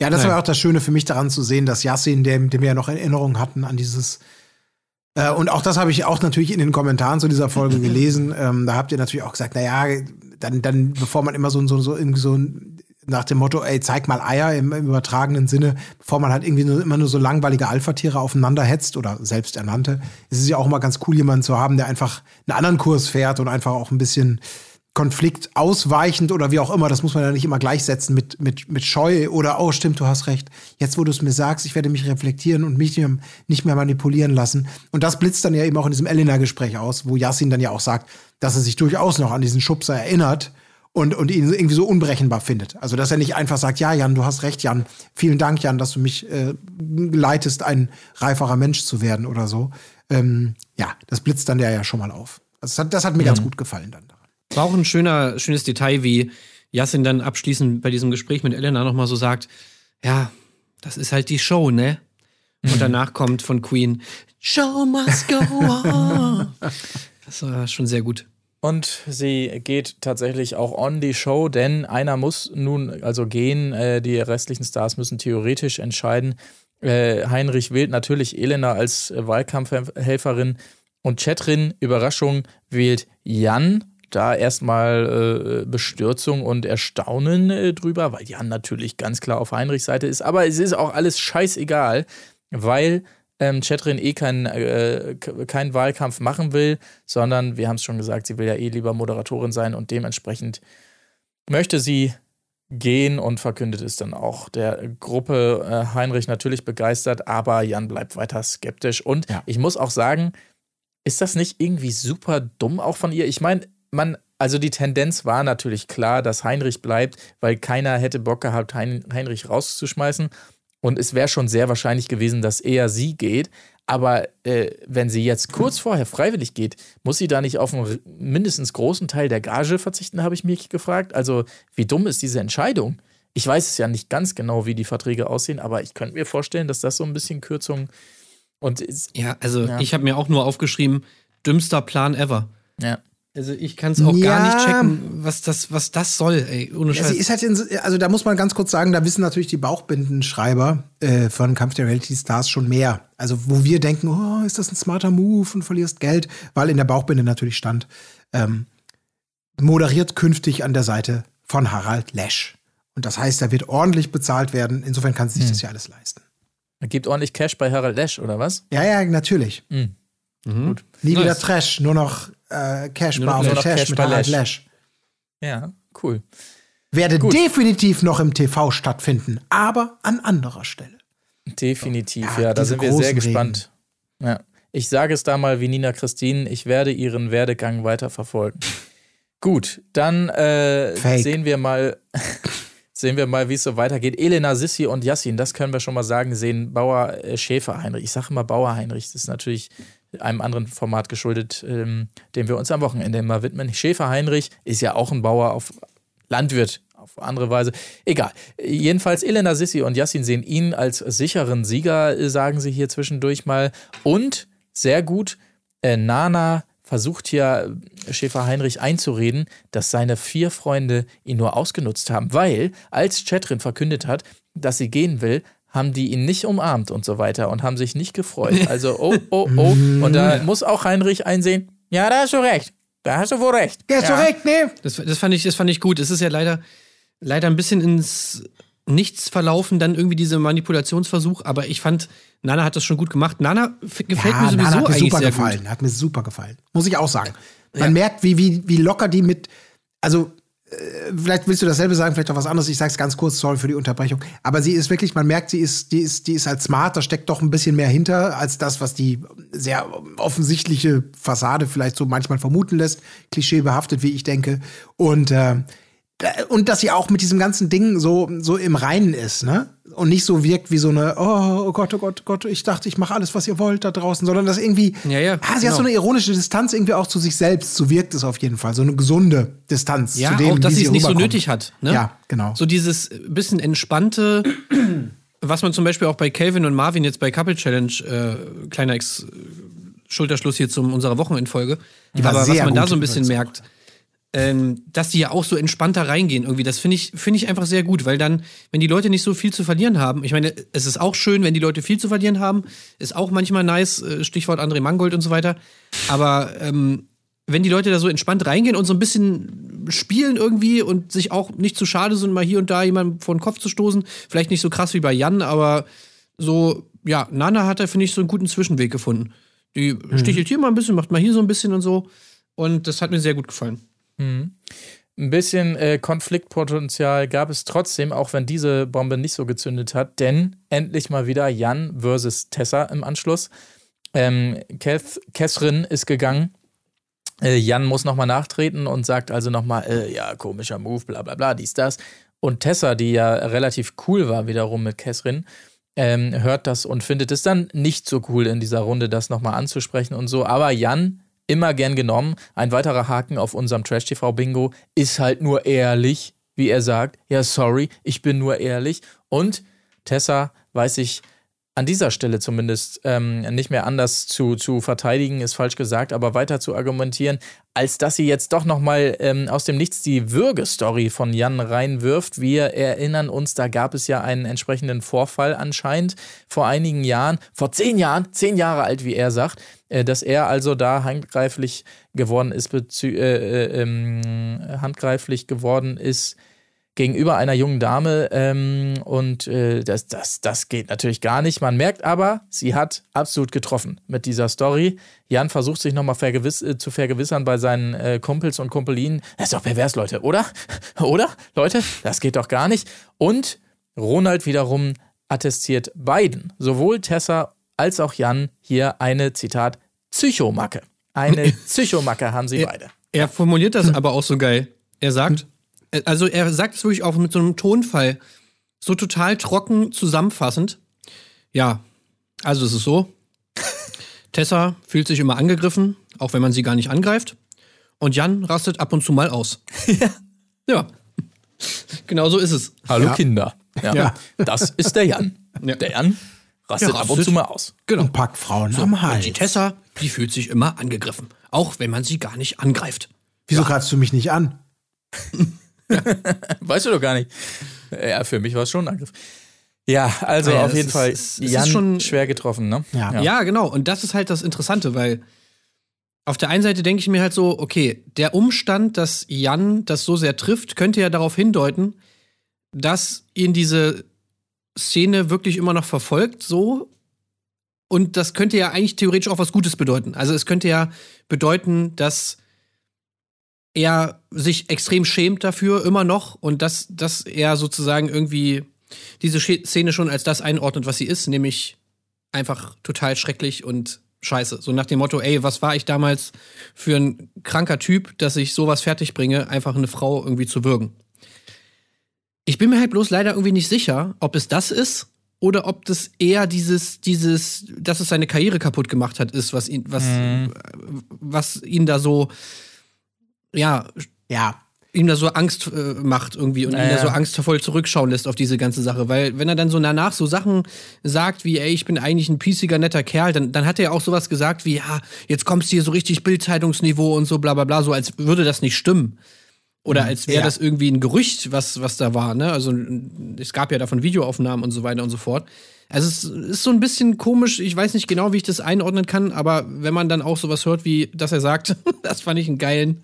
Ja, das
Nein.
war auch das Schöne für mich daran zu sehen, dass Yassin, dem, dem wir ja noch Erinnerungen hatten an dieses. Äh, und auch das habe ich auch natürlich in den Kommentaren zu dieser Folge [laughs] gelesen. Ähm, da habt ihr natürlich auch gesagt, naja, dann, dann, bevor man immer so, so, so irgendwie so nach dem Motto, ey, zeig mal Eier im, im übertragenen Sinne, bevor man halt irgendwie nur, immer nur so langweilige Alpha-Tiere aufeinander hetzt oder selbst ernannte, ist es ja auch immer ganz cool, jemanden zu haben, der einfach einen anderen Kurs fährt und einfach auch ein bisschen Konflikt ausweichend oder wie auch immer, das muss man ja nicht immer gleichsetzen mit, mit, mit Scheu oder, oh, stimmt, du hast recht. Jetzt, wo du es mir sagst, ich werde mich reflektieren und mich nicht mehr, manipulieren lassen. Und das blitzt dann ja eben auch in diesem Elena-Gespräch aus, wo Yassin dann ja auch sagt, dass er sich durchaus noch an diesen Schubser erinnert und, und ihn irgendwie so unberechenbar findet. Also, dass er nicht einfach sagt, ja, Jan, du hast recht, Jan. Vielen Dank, Jan, dass du mich äh, leitest, ein reiferer Mensch zu werden oder so. Ähm, ja, das blitzt dann ja, ja schon mal auf. Also, das hat, das hat mir ganz gut gefallen dann.
War auch ein schöner, schönes Detail, wie Yassin dann abschließend bei diesem Gespräch mit Elena nochmal so sagt, ja, das ist halt die Show, ne? Und danach kommt von Queen, Show must go on. Das war schon sehr gut.
Und sie geht tatsächlich auch on die Show, denn einer muss nun also gehen. Äh, die restlichen Stars müssen theoretisch entscheiden. Äh, Heinrich wählt natürlich Elena als Wahlkampfhelferin und Chetrin, Überraschung, wählt Jan. Da erstmal äh, Bestürzung und Erstaunen äh, drüber, weil Jan natürlich ganz klar auf Heinrichs Seite ist. Aber es ist auch alles scheißegal, weil ähm, Chetrin eh keinen äh, keinen Wahlkampf machen will, sondern wir haben es schon gesagt, sie will ja eh lieber Moderatorin sein und dementsprechend möchte sie gehen und verkündet es dann auch der Gruppe äh, Heinrich natürlich begeistert, aber Jan bleibt weiter skeptisch und
Ja.
ich muss auch sagen, ist das nicht irgendwie super dumm auch von ihr? Ich meine, man also die Tendenz war natürlich klar, dass Heinrich bleibt, weil keiner hätte Bock gehabt, hein Heinrich rauszuschmeißen. Und es wäre schon sehr wahrscheinlich gewesen, dass eher sie geht. Aber äh, wenn sie jetzt kurz vorher freiwillig geht, muss sie da nicht auf einen mindestens großen Teil der Gage verzichten, habe ich mich gefragt. Also, wie dumm ist diese Entscheidung? Ich weiß es ja nicht ganz genau, wie die Verträge aussehen, aber ich könnte mir vorstellen, dass das so ein bisschen Kürzung und ist,
Ja, also
Ja.
ich habe mir auch nur aufgeschrieben, dümmster Plan ever.
ja.
Also ich kann es auch gar
Ja.
nicht checken, was das, was das soll, ey. Ohne
Ja,
Scheiß.
sie ist halt in, so- also da muss man ganz kurz sagen, da wissen natürlich die Bauchbindenschreiber äh, von Kampf der Reality Stars schon mehr. Also wo wir denken, oh, ist das ein smarter Move und verlierst Geld, weil in der Bauchbinde natürlich stand, ähm, moderiert künftig an der Seite von Harald Lesch. Und das heißt, er wird ordentlich bezahlt werden. Insofern kann sie sich das ja alles leisten.
Gibt ordentlich Cash bei Harald Lesch, oder was?
Ja, ja, natürlich.
Mhm.
Nie wieder
Nice.
Trash, nur noch äh, Cash Bar
noch
Cash mit Harald.
Lesch. Ja, cool.
Werde
Gut.
definitiv noch im TV stattfinden, aber an anderer Stelle.
Definitiv,
Ja,
ja, da sind wir sehr gespannt. Ja. Ich sage es da mal wie Nina Christine, ich werde ihren Werdegang weiter verfolgen. [laughs] Gut, dann äh, sehen wir mal, [laughs] sehen wir mal, wie es so weitergeht. Elena, Sissi und Yassin, das können wir schon mal sagen, sehen Bauer äh, Schäfer Heinrich. Ich sage immer Bauer Heinrich, das ist natürlich einem anderen Format geschuldet, ähm, dem wir uns am Wochenende immer widmen. Schäfer Heinrich ist ja auch ein Bauer auf Landwirt auf andere Weise. Egal. Jedenfalls Elena Sissi und Yassin sehen ihn als sicheren Sieger, sagen sie hier zwischendurch mal. Und sehr gut, äh, Nana versucht hier äh, Schäfer Heinrich einzureden, dass seine vier Freunde ihn nur ausgenutzt haben, weil als Chetrin verkündet hat, dass sie gehen will, haben die ihn nicht umarmt und so weiter und haben sich nicht gefreut. [laughs] Also, oh, oh, oh. Und da muss auch Heinrich einsehen, ja, da hast du recht. Da hast du wohl recht.
Ja, korrekt, nee.
Das, das, fand ich, das fand ich gut. Es ist ja leider, leider ein bisschen ins Nichts verlaufen, dann irgendwie diese Manipulationsversuch, aber ich fand, Nana hat das schon gut gemacht. Nana gefällt mir sowieso
Nana hat mir
eigentlich
super
sehr
gefallen.
gut.
Hat mir super gefallen. Muss ich auch sagen. Man merkt, wie, wie, wie locker die mit. Also, vielleicht willst du dasselbe sagen, vielleicht auch was anderes. Ich sag's ganz kurz, sorry für die Unterbrechung. Aber sie ist wirklich, man merkt, sie ist, die ist, die ist halt smart, da steckt doch ein bisschen mehr hinter, als das, was die sehr offensichtliche Fassade vielleicht so manchmal vermuten lässt. Klischeebehaftet, wie ich denke. Und, äh, und dass sie auch mit diesem ganzen Ding so, so im Reinen ist, ne? Und nicht so wirkt wie so eine, oh, oh Gott, oh Gott, oh Gott, ich dachte, ich mache alles, was ihr wollt da draußen, sondern dass irgendwie,
Ja, ja,
ah, sie
genau.
hat so eine ironische Distanz irgendwie auch zu sich selbst, so wirkt es auf jeden Fall, so eine gesunde Distanz
Ja,
zu dem,
auch, dass sie es nicht so nötig hat. Ne?
Ja, genau.
So dieses bisschen entspannte, was man zum Beispiel auch bei Calvin und Marvin jetzt bei Couple Challenge, äh, kleiner Ex Schulterschluss hier zu unserer Wochenendfolge, aber was man da so ein bisschen merkt, ähm, dass die ja auch so entspannter reingehen irgendwie. Das finde ich, finde ich einfach sehr gut, weil dann, wenn die Leute nicht so viel zu verlieren haben, ich meine, es ist auch schön, wenn die Leute viel zu verlieren haben, ist auch manchmal nice, äh, Stichwort André Mangold und so weiter, aber ähm, wenn die Leute da so entspannt reingehen und so ein bisschen spielen irgendwie und sich auch nicht zu schade sind, mal hier und da jemanden vor den Kopf zu stoßen, vielleicht nicht so krass wie bei Jan, aber so, ja, Nana hat da, finde ich, so einen guten Zwischenweg gefunden. Die stichelt hier mal ein bisschen, macht mal hier so ein bisschen und so. Und das hat mir sehr gut gefallen.
Ein bisschen äh, Konfliktpotenzial gab es trotzdem, auch wenn diese Bombe nicht so gezündet hat, denn endlich mal wieder Jan versus Tessa im Anschluss. Ähm, Kath, Catherine ist gegangen. Äh, Jan muss nochmal nachtreten und sagt also nochmal, äh, ja, komischer Move, bla bla bla, dies, das. Und Tessa, die ja relativ cool war wiederum mit Catherine, ähm, hört das und findet es dann nicht so cool in dieser Runde, das nochmal anzusprechen und so. Aber Jan immer gern genommen. Ein weiterer Haken auf unserem Trash-TV-Bingo ist halt nur ehrlich, wie er sagt. Ja, sorry, ich bin nur ehrlich. Und Tessa weiß ich an dieser Stelle zumindest ähm, nicht mehr anders zu, zu verteidigen, ist falsch gesagt, aber weiter zu argumentieren, als dass sie jetzt doch nochmal ähm, aus dem Nichts die Würgestory von Jan reinwirft. Wir erinnern uns, da gab es ja einen entsprechenden Vorfall anscheinend vor einigen Jahren, vor zehn Jahren, zehn Jahre alt, wie er sagt, äh, dass er also da handgreiflich geworden ist, äh, äh, ähm, handgreiflich geworden ist gegenüber einer jungen Dame ähm, und äh, das, das, das geht natürlich gar nicht. Man merkt aber, sie hat absolut getroffen mit dieser Story. Jan versucht sich nochmal vergewiss äh, zu vergewissern bei seinen äh, Kumpels und Kumpelinen. Das ist doch pervers, Leute, oder? [laughs] oder? Leute, das geht doch gar nicht. Und Ronald wiederum attestiert beiden, sowohl Tessa als auch Jan, hier eine, Zitat, Psychomacke. Eine [laughs] Psychomacke haben sie
er,
beide.
Er formuliert das aber auch so geil. Er sagt, also er sagt es wirklich auch mit so einem Tonfall, so total trocken zusammenfassend. Ja, also es ist so. [laughs] Tessa fühlt sich immer angegriffen, auch wenn man sie gar nicht angreift. Und Jan rastet ab und zu mal aus. [laughs]
Ja.
Ja. Genau so ist es.
Hallo
Ja.
Kinder. Ja.
Ja.
Das ist der Jan.
Ja.
Der Jan rastet
Ja,
ab und
rastet.
zu mal aus.
Genau.
Und packt Frauen
So,
am
und
Hals.
die Tessa, die fühlt sich immer angegriffen. Auch wenn man sie gar nicht angreift.
Wieso greifst du mich nicht an? [laughs] [laughs]
Weißt du doch gar nicht. Ja, für mich war es schon ein Angriff. Ja, also
Naja,
auf jeden
ist-
Fall
ist
Jan
schon-
schwer getroffen, ne?
Ja.
Ja. genau. Und das ist halt das Interessante, weil auf der einen Seite denke ich mir halt so, okay, der Umstand, dass Jan das so sehr trifft, könnte ja darauf hindeuten, dass ihn diese Szene wirklich immer noch verfolgt, so. Und das könnte ja eigentlich theoretisch auch was Gutes bedeuten. Also es könnte ja bedeuten, dass er sich extrem schämt dafür, immer noch, und dass, dass er sozusagen irgendwie diese Szene schon als das einordnet, was sie ist, nämlich einfach total schrecklich und scheiße. So nach dem Motto, ey, was war ich damals für ein kranker Typ, dass ich sowas fertig bringe, einfach eine Frau irgendwie zu würgen. Ich bin mir halt bloß leider irgendwie nicht sicher, ob es das ist oder ob das eher dieses, dieses, dass es seine Karriere kaputt gemacht hat, ist, was ihn, was, was ihn da so, ja,
Ja.
ihm da so Angst äh, macht irgendwie und ihn
Naja.
da so angstvoll zurückschauen lässt auf diese ganze Sache. Weil wenn er dann so danach so Sachen sagt wie, ey, ich bin eigentlich ein piesiger, netter Kerl, dann, dann hat er auch sowas gesagt wie, ja, jetzt kommst du hier so richtig Bildzeitungsniveau und so bla bla bla, so als würde das nicht stimmen. Oder als wäre
Ja.
das irgendwie ein Gerücht, was, was da war, ne? Also es gab ja davon Videoaufnahmen und so weiter und so fort. Also es ist so ein bisschen komisch, ich weiß nicht genau, wie ich das einordnen kann, aber wenn man dann auch sowas hört, wie dass er sagt, [laughs] das fand ich einen geilen,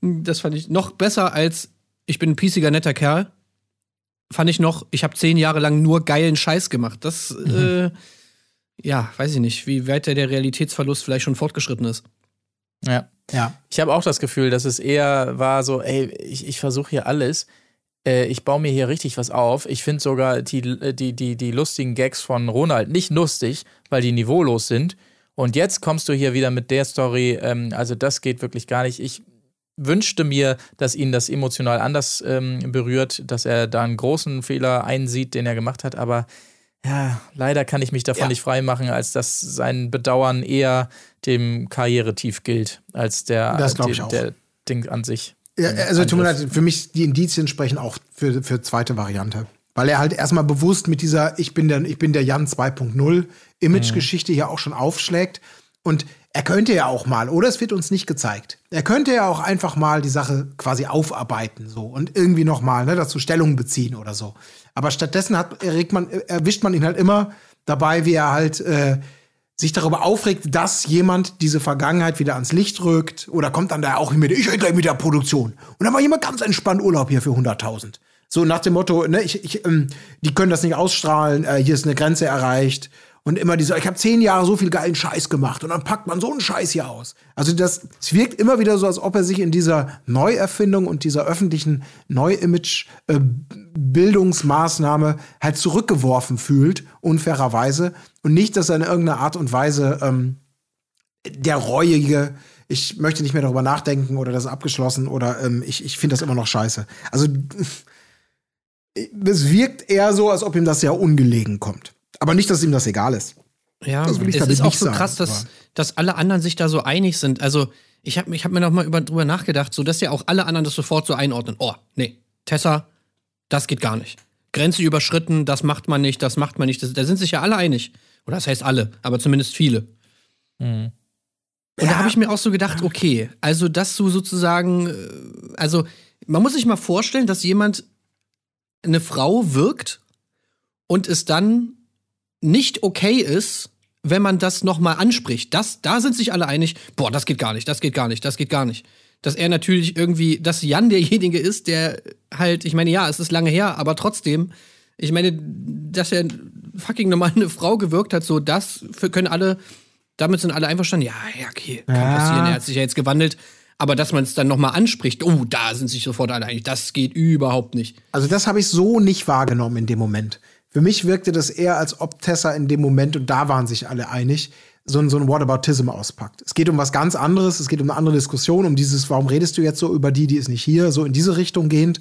das fand ich noch besser als ich bin ein piesiger, netter Kerl. Fand ich noch, ich habe zehn Jahre lang nur geilen Scheiß gemacht. Das, äh, ja, weiß ich nicht, wie weit der Realitätsverlust vielleicht schon fortgeschritten ist.
Ja.
Ja.
Ich habe auch das Gefühl, dass es eher war so, ey, ich, ich versuche hier alles. Äh, ich baue mir hier richtig was auf. Ich finde sogar die, äh, die, die, die lustigen Gags von Ronald nicht lustig, weil die niveaulos sind. Und jetzt kommst du hier wieder mit der Story. Ähm, also das geht wirklich gar nicht. Ich wünschte mir, dass ihn das emotional anders ähm, berührt, dass er da einen großen Fehler einsieht, den er gemacht hat. Aber ja, leider kann ich mich davon
Ja.
nicht freimachen, als dass sein Bedauern eher dem Karrieretief gilt, als der,
Das glaub ich auch.
der Ding an sich.
Ja, also tut mir leid, für mich, die Indizien sprechen auch für, für zweite Variante. Weil er halt erstmal bewusst mit dieser Ich bin der, ich bin der Jan 2.0 Image-Geschichte hier auch schon aufschlägt. Und er könnte ja auch mal, oder es wird uns nicht gezeigt, er könnte ja auch einfach mal die Sache quasi aufarbeiten so und irgendwie noch mal ne, dazu Stellung beziehen oder so. Aber stattdessen hat, man, erwischt man ihn halt immer dabei, wie er halt äh, sich darüber aufregt, dass jemand diese Vergangenheit wieder ans Licht rückt oder kommt dann da auch mit, ich gleich mit der Produktion. Und dann war jemand ganz entspannt Urlaub hier für 100.000. So nach dem Motto, ne, ich, ich, ähm, die können das nicht ausstrahlen, äh, hier ist eine Grenze erreicht. Und immer dieser, ich habe zehn Jahre so viel geilen Scheiß gemacht und dann packt man so einen Scheiß hier aus. Also das, es wirkt immer wieder so, als ob er sich in dieser Neuerfindung und dieser öffentlichen Neu-Image-Bildungsmaßnahme halt zurückgeworfen fühlt, unfairerweise. Und nicht, dass er in irgendeiner Art und Weise ähm, der Reuige, ich möchte nicht mehr darüber nachdenken oder das ist abgeschlossen oder ähm, ich, ich finde das immer noch scheiße. Also [laughs] es wirkt eher so, als ob ihm das sehr ungelegen kommt. Aber nicht, dass ihm das egal ist.
Ja,
Das will ich
es
damit
ist auch
nicht
so
sagen,
krass, dass, dass alle anderen sich da so einig sind. Also, ich habe ich hab mir noch mal über, drüber nachgedacht, so dass ja auch alle anderen das sofort so einordnen. Oh, nee, Tessa, das geht gar nicht. Grenze überschritten, das macht man nicht, das macht man nicht. Das, da sind sich ja alle einig. Oder das heißt alle, aber zumindest viele.
Mhm.
Und da habe ich mir auch so gedacht, okay, also dass du sozusagen, äh, also man muss sich mal vorstellen, dass jemand eine Frau wirkt und es dann nicht okay ist, wenn man das nochmal anspricht. Das, da sind sich alle einig, boah, das geht gar nicht, das geht gar nicht, das geht gar nicht. Dass er natürlich irgendwie, dass Jan derjenige ist, der halt, ich meine, ja, es ist lange her, aber trotzdem, ich meine, dass er fucking normal eine Frau gewirkt hat, so das können alle, damit sind alle einverstanden, ja, ja, okay, kann
Ja.
passieren, er hat sich ja jetzt gewandelt. Aber dass man es dann nochmal anspricht, oh, da sind sich sofort alle einig, das geht überhaupt nicht.
Also das habe ich so nicht wahrgenommen in dem Moment. Für mich wirkte das eher, als ob Tessa in dem Moment, und da waren sich alle einig, so ein, so ein Whataboutism auspackt. Es geht um was ganz anderes, es geht um eine andere Diskussion, um dieses, warum redest du jetzt so über die, die ist nicht hier, so in diese Richtung gehend.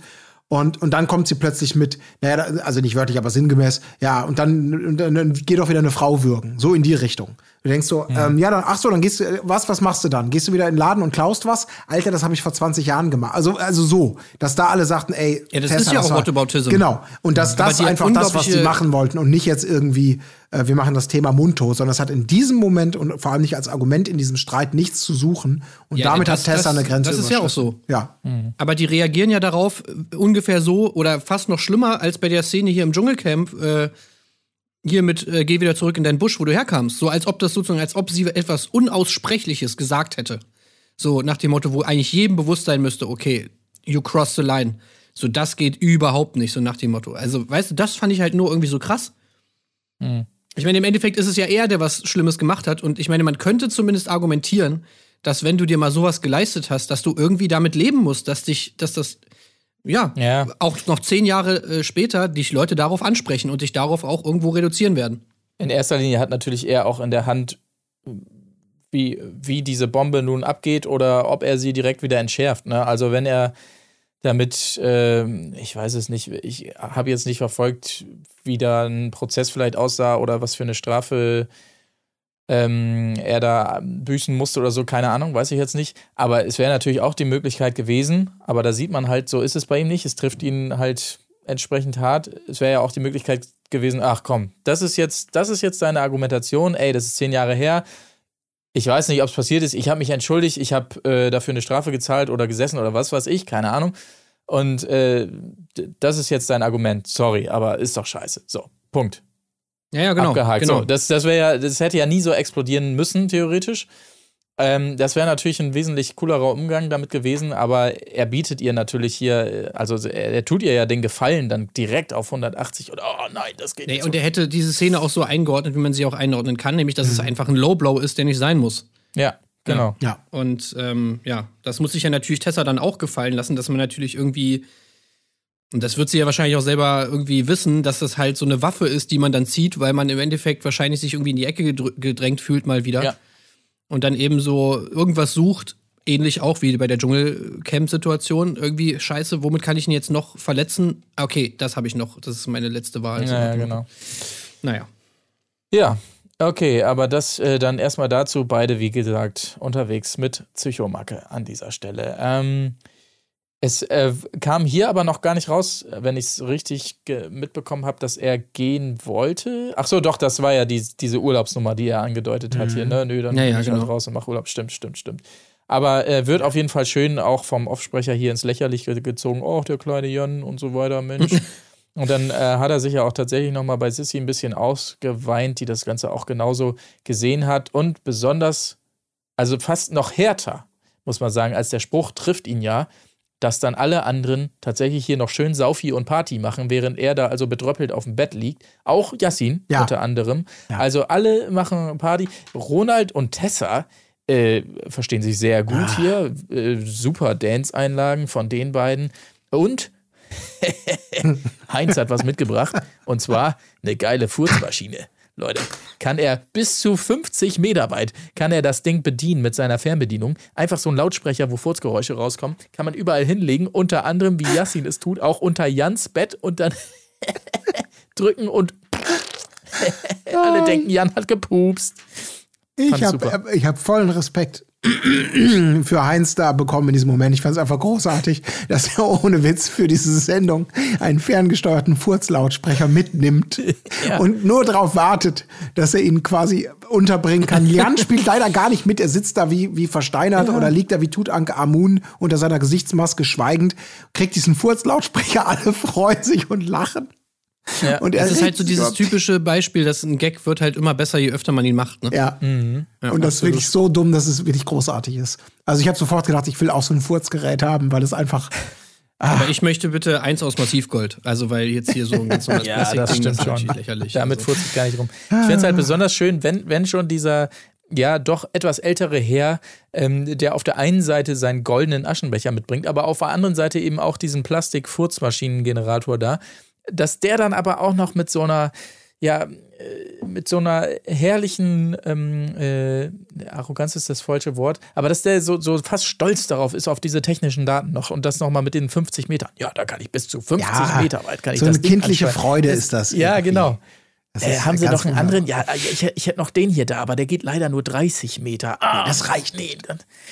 Und, und dann kommt sie plötzlich mit, naja, also nicht wörtlich, aber sinngemäß, ja, und dann, und dann, dann geh doch wieder eine Frau würgen, so in die Richtung. Du denkst so, ja, ähm, ja dann, ach so, dann gehst du, was, was machst du dann? Gehst du wieder in den Laden und klaust was? Alter, das habe ich vor 20 Jahren gemacht. Also, also so, dass da alle sagten, ey,
Ja, das ist ja auch Whataboutism.
Genau. Und dass
Aber
das
die
einfach das, was sie
unglaubliche-
machen wollten und nicht jetzt irgendwie, wir machen das Thema mundtot, sondern es hat in diesem Moment und vor allem nicht als Argument in diesem Streit nichts zu suchen. Und
Ja,
damit
das-
hat Tessa
das-
eine Grenze
das ist ja auch so.
Ja.
Aber die reagieren ja darauf äh, ungefähr so oder fast noch schlimmer als bei der Szene hier im Dschungelcamp. Äh, hier mit äh, Geh wieder zurück in deinen Busch, wo du herkamst. So als ob das sozusagen, als ob sie etwas Unaussprechliches gesagt hätte. So nach dem Motto, wo eigentlich jedem bewusst sein müsste, okay, you cross the line. So, das geht überhaupt nicht, so nach dem Motto. Also, weißt du, das fand ich halt nur irgendwie so krass. Ich meine, im Endeffekt ist es ja er, der was Schlimmes gemacht hat. Und ich meine, man könnte zumindest argumentieren, dass wenn du dir mal sowas geleistet hast, dass du irgendwie damit leben musst, dass dich, dass das, ja,
Ja.
auch noch zehn Jahre äh, später dich Leute darauf ansprechen und dich darauf auch irgendwo reduzieren werden.
In erster Linie hat natürlich er auch in der Hand, wie, wie diese Bombe nun abgeht oder ob er sie direkt wieder entschärft. Ne? Also wenn er damit, ähm, ich weiß es nicht, ich habe jetzt nicht verfolgt, wie da ein Prozess vielleicht aussah oder was für eine Strafe ähm, er da büßen musste oder so, keine Ahnung, weiß ich jetzt nicht. Aber es wäre natürlich auch die Möglichkeit gewesen, aber da sieht man halt, so ist es bei ihm nicht. Es trifft ihn halt entsprechend hart. Es wäre ja auch die Möglichkeit gewesen, ach komm, das ist jetzt, das ist jetzt deine Argumentation, ey, das ist zehn Jahre her. Ich weiß nicht, ob es passiert ist. Ich habe mich entschuldigt, ich habe äh, dafür eine Strafe gezahlt oder gesessen oder was weiß ich, keine Ahnung. Und äh, das ist jetzt dein Argument. Sorry, aber ist doch scheiße. So, Punkt.
Ja, ja, genau.
Abgehakt.
genau.
So, das, das ja, das hätte ja nie so explodieren müssen, theoretisch. Ähm, das wäre natürlich ein wesentlich coolerer Umgang damit gewesen, aber er bietet ihr natürlich hier, äh, also er, er tut ihr ja den Gefallen dann direkt auf 180 und oh nein, das geht
Nee,
nicht.
und
so.
er hätte diese Szene auch so eingeordnet, wie man sie auch einordnen kann, nämlich, dass es einfach ein Low-Blow ist, der nicht sein muss.
ja, genau.
Ja.
Und ähm, ja, das muss sich ja natürlich Tessa dann auch gefallen lassen, dass man natürlich irgendwie, und das wird sie ja wahrscheinlich auch selber irgendwie wissen, dass das halt so eine Waffe ist, die man dann zieht, weil man im Endeffekt wahrscheinlich sich irgendwie in die Ecke gedrängt fühlt mal wieder.
Ja.
Und dann eben so irgendwas sucht, ähnlich auch wie bei der Dschungelcamp-Situation. Irgendwie, scheiße, womit kann ich ihn jetzt noch verletzen? Okay, das habe ich noch. Das ist meine letzte Wahl.
Ja,
nach
ja,
dem
genau.
Naja.
Ja, okay, aber das äh, dann erstmal dazu, beide, wie gesagt, unterwegs mit Psychomacke an dieser Stelle. Ähm, es äh, kam hier aber noch gar nicht raus, wenn ich es richtig mitbekommen habe, dass er gehen wollte. Ach so, doch, das war ja die, diese Urlaubsnummer, die er angedeutet hat hier. Ne? Nö, dann
Ja,
ja, ich halt
genau.
raus und mach Urlaub. Stimmt, stimmt, stimmt. Aber er wird auf jeden Fall schön auch vom Offsprecher hier ins Lächerliche gezogen. Oh, der kleine Jan und so weiter, Mensch. [laughs] Und dann äh, hat er sich ja auch tatsächlich nochmal bei Sissy ein bisschen ausgeweint, die das Ganze auch genauso gesehen hat. Und besonders, also fast noch härter, muss man sagen, als der Spruch trifft ihn ja, dass dann alle anderen tatsächlich hier noch schön Saufi und Party machen, während er da also betröppelt auf dem Bett liegt. Auch Yassin
Ja.
unter anderem. Also alle machen Party. Ronald und Tessa äh, verstehen sich sehr gut hier. Äh, super Dance-Einlagen von den beiden. Und [laughs] Heinz hat was mitgebracht. Und zwar eine geile Furzmaschine. Leute, kann er bis zu 50 Meter weit, kann er das Ding bedienen mit seiner Fernbedienung. Einfach so ein Lautsprecher, wo Furzgeräusche rauskommen, kann man überall hinlegen. Unter anderem, wie Yassin es tut, auch unter Jans Bett und dann [laughs] drücken und [laughs] Alle denken, Jan hat gepupst.
Ich habe hab vollen Respekt [clears throat] für Heinz da bekommen in diesem Moment. Ich fand es einfach großartig, dass er ohne Witz für diese Sendung einen ferngesteuerten Furzlautsprecher mitnimmt und nur darauf wartet, dass er ihn quasi unterbringen kann. Jan [laughs] spielt leider gar nicht mit. Er sitzt da wie, wie versteinert oder liegt da wie Tutanchamun unter seiner Gesichtsmaske schweigend, kriegt diesen Furzlautsprecher, alle freuen sich und lachen.
Ja.
Und er
Es ist halt so dieses
überhaupt-
typische Beispiel, dass ein Gag wird halt immer besser, je öfter man ihn macht. Ne?
Ja.
Mhm.
und das ist wirklich so dumm, dass es wirklich großartig ist. Also ich habe sofort gedacht, ich will auch so ein Furzgerät haben, weil es einfach.
Aber ich möchte bitte eins aus Massivgold. Also, weil jetzt hier so ein ganz normales [laughs]
Ja, das
Plastikding,
stimmt
ist
schon.
lächerlich.
Damit
also.
furzt es gar nicht rum. Ich finde es halt besonders schön, wenn, wenn schon dieser ja doch etwas ältere Herr, ähm, der auf der einen Seite seinen goldenen Aschenbecher mitbringt, aber auf der anderen Seite eben auch diesen Plastik-Furzmaschinengenerator da, dass der dann aber auch noch mit so einer ja, äh, mit so einer herrlichen ähm, äh, Arroganz ist das falsche Wort, aber dass der so, so fast stolz darauf ist auf diese technischen Daten noch und das nochmal mit den 50 Metern. Ja, da kann ich bis zu 50
Ja,
Meter weit kann ich
so
das
eine
Ding
kindliche. Freude ist das
Ja,
irgendwie.
genau.
Das
Äh, haben Sie noch einen
wunderbar.
anderen? Ja, ich, ich hätte noch den hier da, aber der geht leider nur 30 Meter. Ah, das reicht nicht.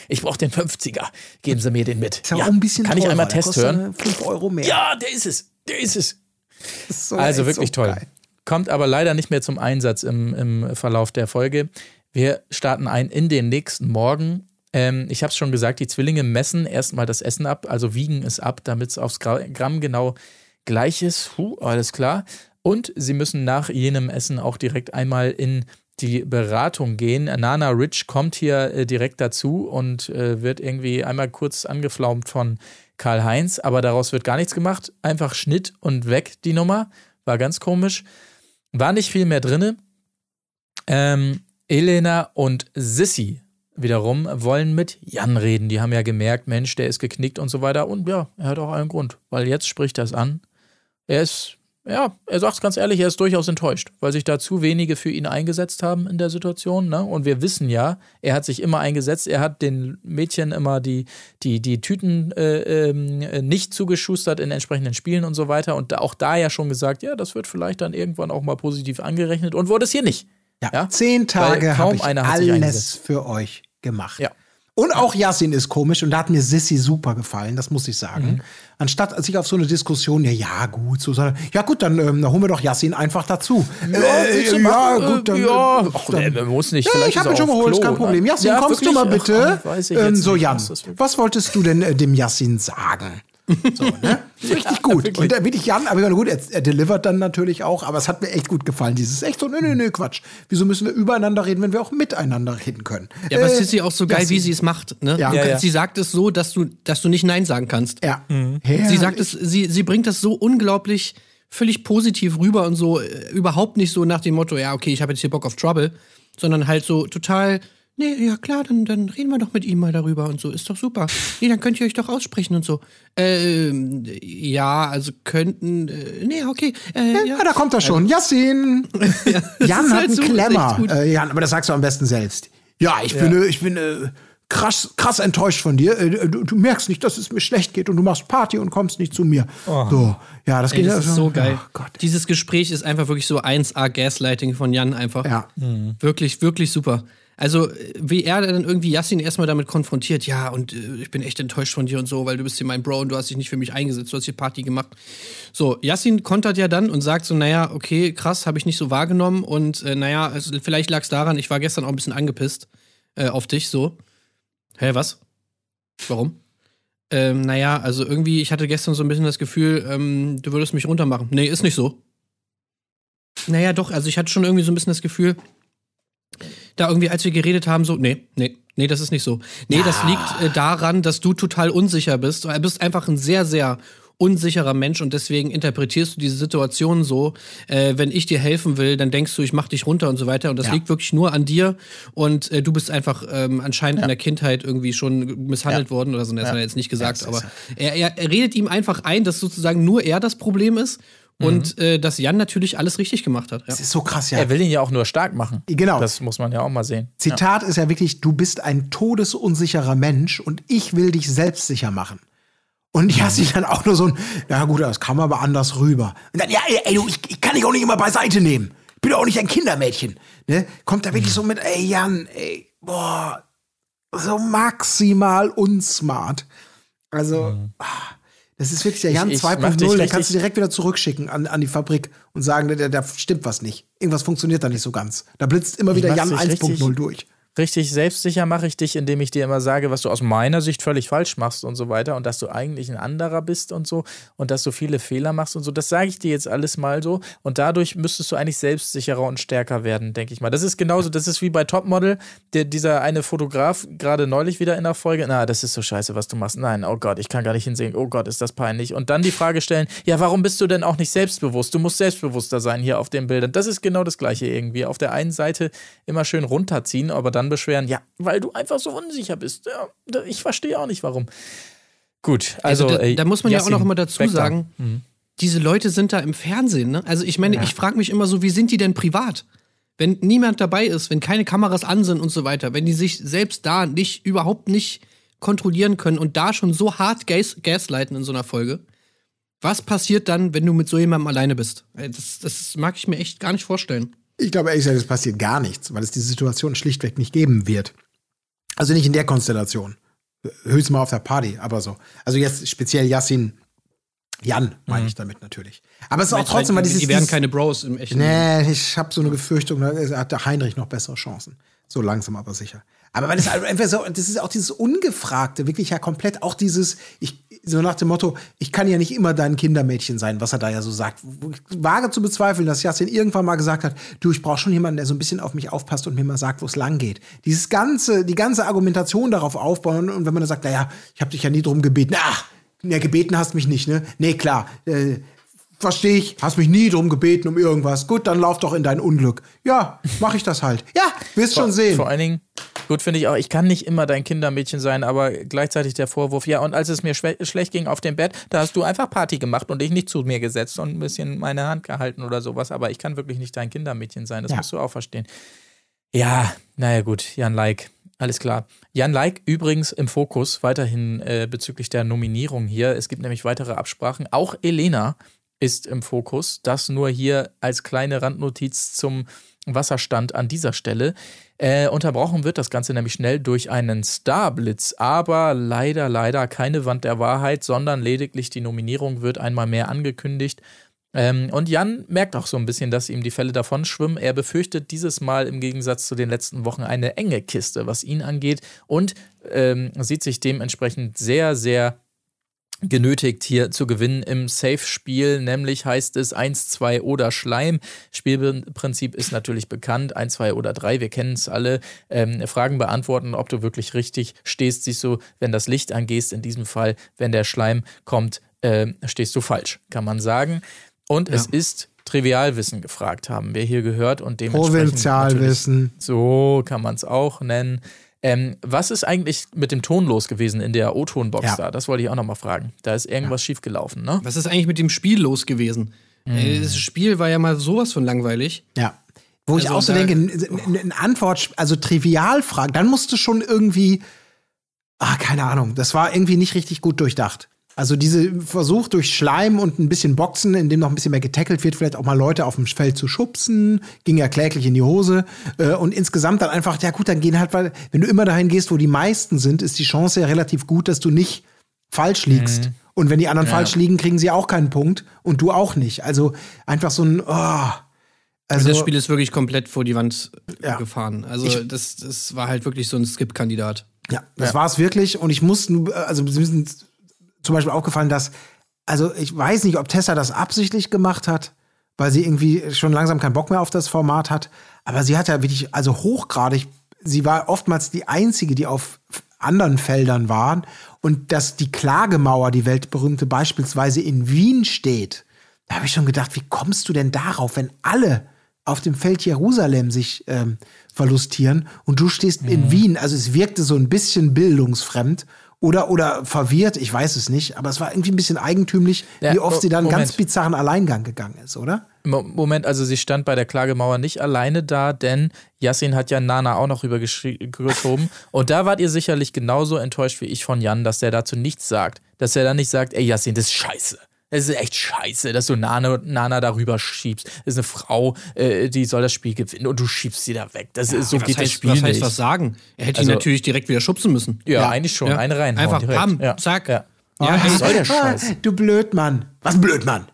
Ich brauche den 50er. Geben Sie mir den mit.
Ist ja auch ein bisschen
Kann ich
teurer.
einmal
Der
Test hören?
5 Euro mehr.
Ja, der ist es. Der ist es. [laughs]
So
Also wirklich
so
toll.
geil.
Kommt aber leider nicht mehr zum Einsatz im, im Verlauf der Folge. Wir starten ein in den nächsten Morgen. Ähm, ich habe es schon gesagt, die Zwillinge messen erstmal das Essen ab, also wiegen es ab, damit es aufs Gra- Gramm genau gleich ist. Huh, alles klar. Und sie müssen nach jenem Essen auch direkt einmal in die Beratung gehen. Nana Rich kommt hier äh, direkt dazu und äh, wird irgendwie einmal kurz angeflaumt von Karl-Heinz, aber daraus wird gar nichts gemacht. Einfach Schnitt und weg die Nummer. War ganz komisch. War nicht viel mehr drinne. Ähm, Elena und Sissy wiederum wollen mit Jan reden. Die haben ja gemerkt, Mensch, der ist geknickt und so weiter. Und ja, er hat auch einen Grund, weil jetzt spricht es an. Er ist, ja, er sagt es ganz ehrlich, er ist durchaus enttäuscht, weil sich da zu wenige für ihn eingesetzt haben in der Situation. Ne? Und wir wissen ja, er hat sich immer eingesetzt. Er hat den Mädchen immer die, die, die Tüten äh, äh, nicht zugeschustert in entsprechenden Spielen und so weiter. Und auch da ja schon gesagt, ja, das wird vielleicht dann irgendwann auch mal positiv angerechnet und wurde es hier nicht.
Ja,
Ja?
zehn Tage
kaum
habe ich alles für euch gemacht.
Ja.
Und auch Yassin ist komisch und da hat mir Sissy super gefallen, das muss ich sagen.
Mhm.
Anstatt sich auf so eine Diskussion, ja, ja, gut, so, sondern, ja, gut, dann, ähm, dann holen wir doch Yassin einfach dazu. Ja,
willst du
ja,
machen?
gut, dann.
Äh, ja,
äh,
ach,
dann
nee, muss nicht.
Ja, ich habe ihn schon geholt, ist
Klo,
kein Problem.
ne?
Yassin,
Ja,
kommst du
wirklich?
mal bitte?
Ach,
ähm, so, Jan,
was
wolltest du denn äh, dem Yassin sagen? So, ne? [laughs] Richtig gut. Und da wirklich Jan, aber ich meine, gut, er, er delivert dann natürlich auch, aber es hat mir echt gut gefallen. Dieses echt so, nö, nö, nö, Quatsch. Wieso müssen wir übereinander reden, wenn wir auch miteinander reden können?
Ja, aber
Äh,
es ist sie auch so geil, wie sie es macht. Ne?
Ja. Ja,
kannst-
ja.
Sie sagt es so, dass du, dass du nicht Nein sagen kannst.
Ja.
Sie sagt es, sie, sie bringt das so unglaublich, völlig positiv rüber und so äh, überhaupt nicht so nach dem Motto, ja, okay, ich habe jetzt hier Bock auf Trouble, sondern halt so total, nee, ja klar, dann, dann reden wir doch mit ihm mal darüber und so, ist doch super. Nee, dann könnt ihr euch doch aussprechen und so. Ähm, ja, also könnten, äh, nee, okay, äh, ja.
Ja, da kommt er schon. Yassin. [laughs] Jan
ist
hat
halt
einen
so-
Klemmer. Äh, Jan, aber das sagst du am besten selbst. Ja, ich bin, äh, ich bin äh, krass, krass enttäuscht von dir. Äh, du, du merkst nicht, dass es mir schlecht geht und du machst Party und kommst nicht zu mir. So, ja, das
Ey,
geht
das
ja
ist so geil.
Gott.
Dieses Gespräch ist einfach wirklich so 1A Gaslighting von Jan einfach.
Ja.
Wirklich, wirklich super. Also, äh, wie er dann irgendwie Yassin erstmal damit konfrontiert, ja, und äh, ich bin echt enttäuscht von dir und so, weil du bist hier mein Bro und du hast dich nicht für mich eingesetzt, du hast hier Party gemacht. So, Yassin kontert ja dann und sagt so, naja, okay, krass, habe ich nicht so wahrgenommen und äh, naja, also, vielleicht lag es daran, ich war gestern auch ein bisschen angepisst äh, auf dich, so. Hä, was? Warum? Ähm, naja, also irgendwie, ich hatte gestern so ein bisschen das Gefühl, ähm, du würdest mich runtermachen. Nee, ist nicht so. Naja, doch, also ich hatte schon irgendwie so ein bisschen das Gefühl, da irgendwie, als wir geredet haben, so, nee, nee, nee, das ist nicht so. Nee, das liegt äh, daran, dass du total unsicher bist. Du bist einfach ein sehr, sehr unsicherer Mensch und deswegen interpretierst du diese Situation so, äh, wenn ich dir helfen will, dann denkst du, ich mach dich runter und so weiter. Und das
Ja.
liegt wirklich nur an dir. Und äh, du bist einfach ähm, anscheinend in der Kindheit irgendwie schon misshandelt worden oder so, das hat er jetzt nicht gesagt, aber er, er, er redet ihm einfach ein, dass sozusagen nur er das Problem ist und äh, dass Jan natürlich alles richtig gemacht hat. Ja.
Das ist so krass, ja.
Er will ihn ja auch nur stark machen.
Genau.
Das muss man ja auch mal sehen.
Zitat ist ja wirklich, du bist ein todesunsicherer Mensch und ich will dich selbstsicher machen. Und Yassin dann auch nur so ein, ja gut, das kam aber anders rüber. Und dann, ja, ey, ey du, ich, ich kann dich auch nicht immer beiseite nehmen. bin auch nicht ein Kindermädchen. Ne? Kommt da wirklich so mit, ey Jan, ey, boah, so maximal unsmart. Also, ah, das ist wirklich der Jan
Ich- ich mach dich
2.0, den kannst du direkt wieder zurückschicken an, an die Fabrik und sagen, da, da stimmt was nicht. Irgendwas funktioniert da nicht so ganz. Da blitzt immer wieder Jan
dich
1.0
richtig-
durch.
Richtig selbstsicher mache ich dich, indem ich dir immer sage, was du aus meiner Sicht völlig falsch machst und so weiter und dass du eigentlich ein anderer bist und so und dass du viele Fehler machst und so. Das sage ich dir jetzt alles mal so und dadurch müsstest du eigentlich selbstsicherer und stärker werden, denke ich mal. Das ist genauso, das ist wie bei Topmodel, der, dieser eine Fotograf gerade neulich wieder in der Folge, na, das ist so scheiße, was du machst. Nein, oh Gott, ich kann gar nicht hinsehen. Oh Gott, ist das peinlich. Und dann die Frage stellen, ja, warum bist du denn auch nicht selbstbewusst? Du musst selbstbewusster sein hier auf den Bildern. Das ist genau das Gleiche irgendwie. Auf der einen Seite immer schön runterziehen, aber dann beschweren, ja, weil du einfach so unsicher bist. Ja, ich verstehe auch nicht warum. Gut, also,
Also, da, da muss man ja auch
Yassin,
noch immer dazu sagen, diese Leute sind da im Fernsehen. Ne? Also ich meine, ich frage mich immer so, wie sind die denn privat? Wenn niemand dabei ist, wenn keine Kameras an sind und so weiter, wenn die sich selbst da nicht überhaupt nicht kontrollieren können und da schon so hart gas gaslighten in so einer Folge, was passiert dann, wenn du mit so jemandem alleine bist? Das, das mag ich mir echt gar nicht vorstellen.
Ich glaube ehrlich gesagt, es passiert gar nichts, weil es diese Situation schlichtweg nicht geben wird. Also nicht in der Konstellation. Höchstens mal auf der Party, aber so. Also jetzt speziell Yassin, Jan meine ich damit natürlich. Aber es ist auch trotzdem, weil dieses,
die werden keine Bros im echten Leben.
Nee, ich habe so eine Befürchtung, da hat der Heinrich noch bessere Chancen. So langsam aber sicher. Aber weil das halt einfach so, das ist auch dieses Ungefragte, wirklich ja komplett auch dieses, ich, so nach dem Motto, ich kann ja nicht immer dein Kindermädchen sein, was er da ja so sagt. Ich wage zu bezweifeln, dass Jasin irgendwann mal gesagt hat, du, ich brauche schon jemanden, der so ein bisschen auf mich aufpasst und mir mal sagt, wo es lang geht. Dieses ganze, die ganze Argumentation darauf aufbauen und wenn man dann sagt, naja, ich habe dich ja nie drum gebeten, ach, ja, gebeten hast mich nicht, ne? Nee, klar, äh, Verstehe ich, hast mich nie drum gebeten um irgendwas. Gut, dann lauf doch in dein Unglück. Ja, mach ich das halt. Ja, wirst schon sehen.
Vor allen Dingen, gut finde ich auch, ich kann nicht immer dein Kindermädchen sein, aber gleichzeitig der Vorwurf, ja, und als es mir schlecht ging auf dem Bett, da hast du einfach Party gemacht und dich nicht zu mir gesetzt und ein bisschen meine Hand gehalten oder sowas, aber ich kann wirklich nicht dein Kindermädchen sein, das
Ja.
musst du auch verstehen. Ja, naja gut, Jan Like, alles klar. Jan Like übrigens im Fokus weiterhin äh, bezüglich der Nominierung hier. Es gibt nämlich weitere Absprachen. Auch Elena ist im Fokus. Das nur hier als kleine Randnotiz zum Wasserstand an dieser Stelle. Äh, unterbrochen wird das Ganze nämlich schnell durch einen Starblitz, aber leider, leider keine Wand der Wahrheit, sondern lediglich die Nominierung wird einmal mehr angekündigt. Ähm, und Jan merkt auch so ein bisschen, dass ihm die Fälle davon schwimmen. Er befürchtet dieses Mal im Gegensatz zu den letzten Wochen eine enge Kiste, was ihn angeht, und ähm, sieht sich dementsprechend sehr, sehr genötigt hier zu gewinnen im Safe-Spiel, nämlich heißt es 1, 2 oder Schleim. Spielprinzip ist natürlich bekannt, 1, 2 oder 3, wir kennen es alle. Ähm, Fragen beantworten, ob du wirklich richtig stehst, siehst du, wenn das Licht angehst, in diesem Fall, wenn der Schleim kommt, ähm, stehst du falsch, kann man sagen. Und es ist Trivialwissen gefragt, haben wir hier gehört und dementsprechend
Provinzialwissen.
so kann man es auch nennen. Ähm, was ist eigentlich mit dem Ton los gewesen in der O-Ton-Box
Ja.
da? Das wollte ich auch noch mal fragen. Da ist irgendwas schiefgelaufen, ne?
Was ist eigentlich mit dem Spiel los gewesen? Ey, Das Spiel war ja mal sowas von langweilig.
Ja. Wo ich
Also
auch so
da-
denke, eine Antwort, also Trivialfragen, dann musst du schon irgendwie, ah, keine Ahnung, das war irgendwie nicht richtig gut durchdacht. Also diese Versuch durch Schleim und ein bisschen Boxen, in dem noch ein bisschen mehr getackelt wird, vielleicht auch mal Leute auf dem Feld zu schubsen, ging ja kläglich in die Hose. Äh, Und insgesamt dann einfach, ja gut, dann gehen halt, weil wenn du immer dahin gehst, wo die meisten sind, ist die Chance ja relativ gut, dass du nicht falsch liegst. Und wenn die anderen falsch liegen, kriegen sie auch keinen Punkt und du auch nicht. Also einfach so ein, oh, also
Also das Spiel ist wirklich komplett vor die Wand äh,
Ja.
gefahren. Also
Ich-
das, das war halt wirklich so ein Skip-Kandidat.
Ja, das war es wirklich. Und ich muss, also mir ist zum Beispiel aufgefallen, dass, also ich weiß nicht, ob Tessa das absichtlich gemacht hat, weil sie irgendwie schon langsam keinen Bock mehr auf das Format hat. Aber sie hat ja wirklich, also hochgradig, sie war oftmals die Einzige, die auf anderen Feldern waren. Und dass die Klagemauer, die weltberühmte beispielsweise in Wien steht, da habe ich schon gedacht, wie kommst du denn darauf, wenn alle auf dem Feld Jerusalem sich ähm, verlustieren und du stehst
Mhm.
in Wien. Also es wirkte so ein bisschen bildungsfremd oder, oder verwirrt, ich weiß es nicht, aber es war irgendwie ein bisschen eigentümlich,
Ja,
wie oft sie dann einen
Moment.
ganz bizarren Alleingang gegangen ist, oder?
Mo- Moment, also sie stand bei der Klagemauer nicht alleine da, denn Yassin hat ja Nana auch noch rübergeschoben. [laughs] Und da wart ihr sicherlich genauso enttäuscht wie ich von Jan, dass der dazu nichts sagt. Dass er dann nicht sagt, ey Yassin, das ist scheiße. Es ist echt scheiße, dass du Nana, Nana darüber schiebst. Das ist eine Frau, äh, die soll das Spiel gewinnen und du schiebst sie da weg. Das ist, so geht das
heißt,
Spiel
was heißt
nicht.
was sagen? Er hätte
Also-
ihn natürlich direkt wieder schubsen müssen.
ja, eigentlich schon.
Ja.
Eine rein.
Einfach
direkt.
bam,
ja.
zack.
Ja.
Ja,
was soll der Scheiß? [laughs]
du Blödmann. Was Blödmann?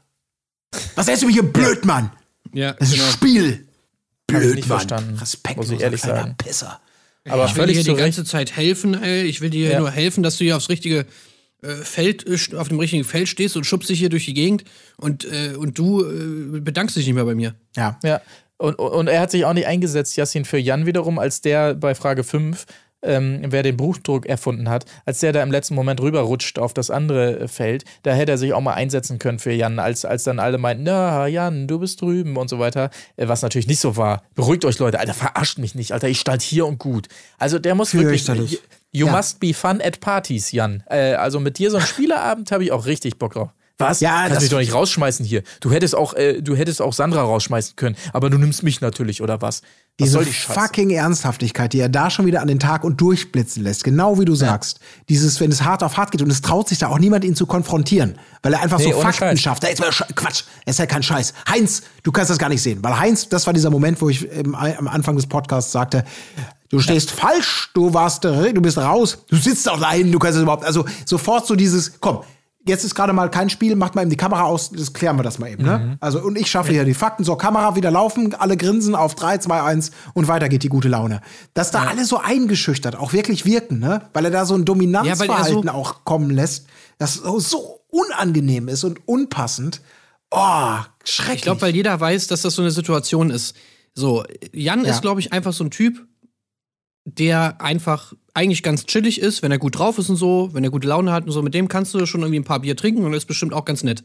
Was nennst du mich hier Blödmann?
Ja,
Das ist
genau.
Spiel.
Hab ich
Blödmann. Respekt,
muss ich ehrlich sagen.
Pisser.
Aber
ich will dir die ganze Zeit helfen, ey. Ich will dir
Ja.
nur helfen, dass du hier aufs richtige Feld, äh, auf dem richtigen Feld stehst und schubst dich hier durch die Gegend und, äh, und du äh, bedankst dich nicht mehr bei mir.
Ja.
Ja, und, und er hat sich auch nicht eingesetzt, Yassin, für Jan wiederum, als der bei Frage 5, ähm, wer den Buchdruck erfunden hat, als der da im letzten Moment rüberrutscht auf das andere äh, Feld, da hätte er sich auch mal einsetzen können für Jan, als, als dann alle meinten, na, Jan, du bist drüben und so weiter, äh, was natürlich nicht so war. Beruhigt euch, Leute, Alter, verarscht mich nicht, Alter, ich stand hier und gut. Also der muss wirklich... You
Ja.
must be fun at parties, Jan. Äh, also mit dir so einen Spieleabend [laughs] habe ich auch richtig Bock drauf. Was?
Ja,
Kannst
das-
mich doch nicht rausschmeißen hier. Du hättest auch, äh, du hättest auch Sandra rausschmeißen können, aber du nimmst mich natürlich, oder was? Was
Diese
die
fucking Ernsthaftigkeit, die er da schon wieder an den Tag und durchblitzen lässt, genau wie du sagst. Dieses, wenn es hart auf hart geht und es traut sich da auch niemand, ihn zu konfrontieren, weil er einfach
Nee,
so Fakten
Scheiß.
schafft. Da ist Quatsch, er ist ja kein Scheiß. Heinz, du kannst das gar nicht sehen, weil Heinz, das war dieser Moment, wo ich im, am Anfang des Podcasts sagte, du stehst falsch, du warst, du bist raus, du sitzt auch da hinten, du kannst das überhaupt, also sofort so dieses, komm, jetzt ist gerade mal kein Spiel, macht mal eben die Kamera aus, das klären wir das mal eben,
Mhm.
ne? Also, und ich schaffe hier die Fakten, so, Kamera wieder laufen, alle grinsen auf 3, 2, 1 und weiter geht die gute Laune. Dass da alle so eingeschüchtert auch wirklich wirken, ne? Weil er da so ein Dominanzverhalten
so-
auch kommen lässt, das so, so unangenehm ist und unpassend. Oh, schrecklich.
Ich glaube, weil jeder weiß, dass das so eine Situation ist. So, Jan
Ja.
ist, glaube ich, einfach so ein Typ, der einfach eigentlich ganz chillig ist, wenn er gut drauf ist und so, wenn er gute Laune hat und so. Mit dem kannst du schon irgendwie ein paar Bier trinken und ist bestimmt auch ganz nett.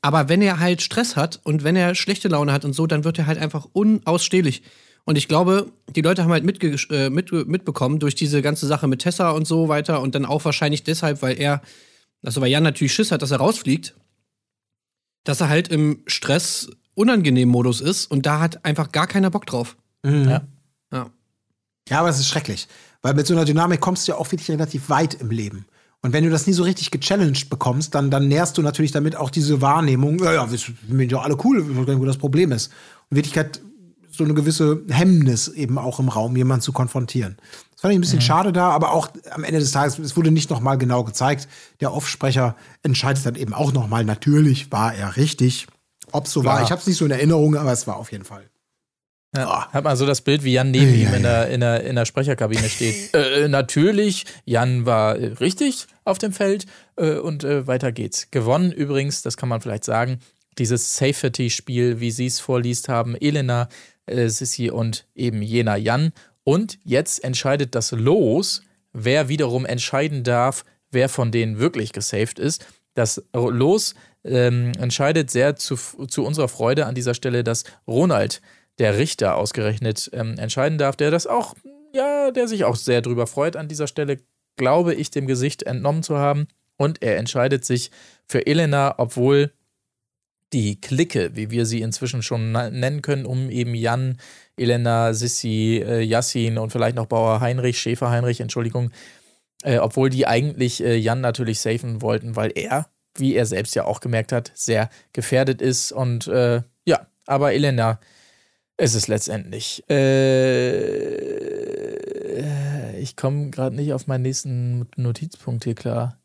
Aber wenn er halt Stress hat und wenn er schlechte Laune hat und so, dann wird er halt einfach unausstehlich. Und ich glaube, die Leute haben halt mitge äh, mit, mitbekommen durch diese ganze Sache mit Tessa und so weiter und dann auch wahrscheinlich deshalb, weil er, also weil Jan natürlich Schiss hat, dass er rausfliegt, dass er halt im Stress unangenehm Modus ist und da hat einfach gar keiner Bock drauf.
Ja.
Ja.
Ja, aber es ist schrecklich. Weil mit so einer Dynamik kommst du ja auch wirklich relativ weit im Leben. Und wenn du das nie so richtig gechallenged bekommst, dann, dann nährst du natürlich damit auch diese Wahrnehmung, ja, ja, wir sind ja alle cool, gar nicht, wo das Problem ist. Und in Wirklichkeit so eine gewisse Hemmnis eben auch im Raum, jemanden zu konfrontieren. Das fand ich ein bisschen schade da, aber auch am Ende des Tages, es wurde nicht nochmal genau gezeigt. Der Offsprecher entscheidet dann eben auch nochmal, natürlich war er richtig. Ob es so war,
Klar.
ich habe es nicht so in Erinnerung, aber es war auf jeden Fall.
Ja. Hat man so das Bild, wie Jan neben ihm in der, in, der, in der Sprecherkabine steht. äh, natürlich, Jan war äh, richtig auf dem Feld äh, und äh, weiter geht's. Gewonnen übrigens, das kann man vielleicht sagen, dieses Safety-Spiel, wie sie es vorliest haben, Elena, äh, Sissi und eben jener Jan. Und jetzt entscheidet das Los, wer wiederum entscheiden darf, wer von denen wirklich gesaved ist. Das Los ähm, entscheidet sehr zu, zu unserer Freude an dieser Stelle, dass Ronald, der Richter, ausgerechnet ähm, entscheiden darf, der das auch, ja, der sich auch sehr drüber freut an dieser Stelle, glaube ich, dem Gesicht entnommen zu haben. Und er entscheidet sich für Elena, obwohl die Clique, wie wir sie inzwischen schon nennen können, um eben Jan, Elena, Sissi, äh, Yassin und vielleicht noch Bauer Heinrich, Schäfer Heinrich, Entschuldigung, äh, obwohl die eigentlich äh, Jan natürlich safen wollten, weil er, wie er selbst ja auch gemerkt hat, sehr gefährdet ist. Und äh, ja, aber Elena ist es letztendlich. Äh, ich komme gerade nicht auf meinen nächsten Notizpunkt hier klar.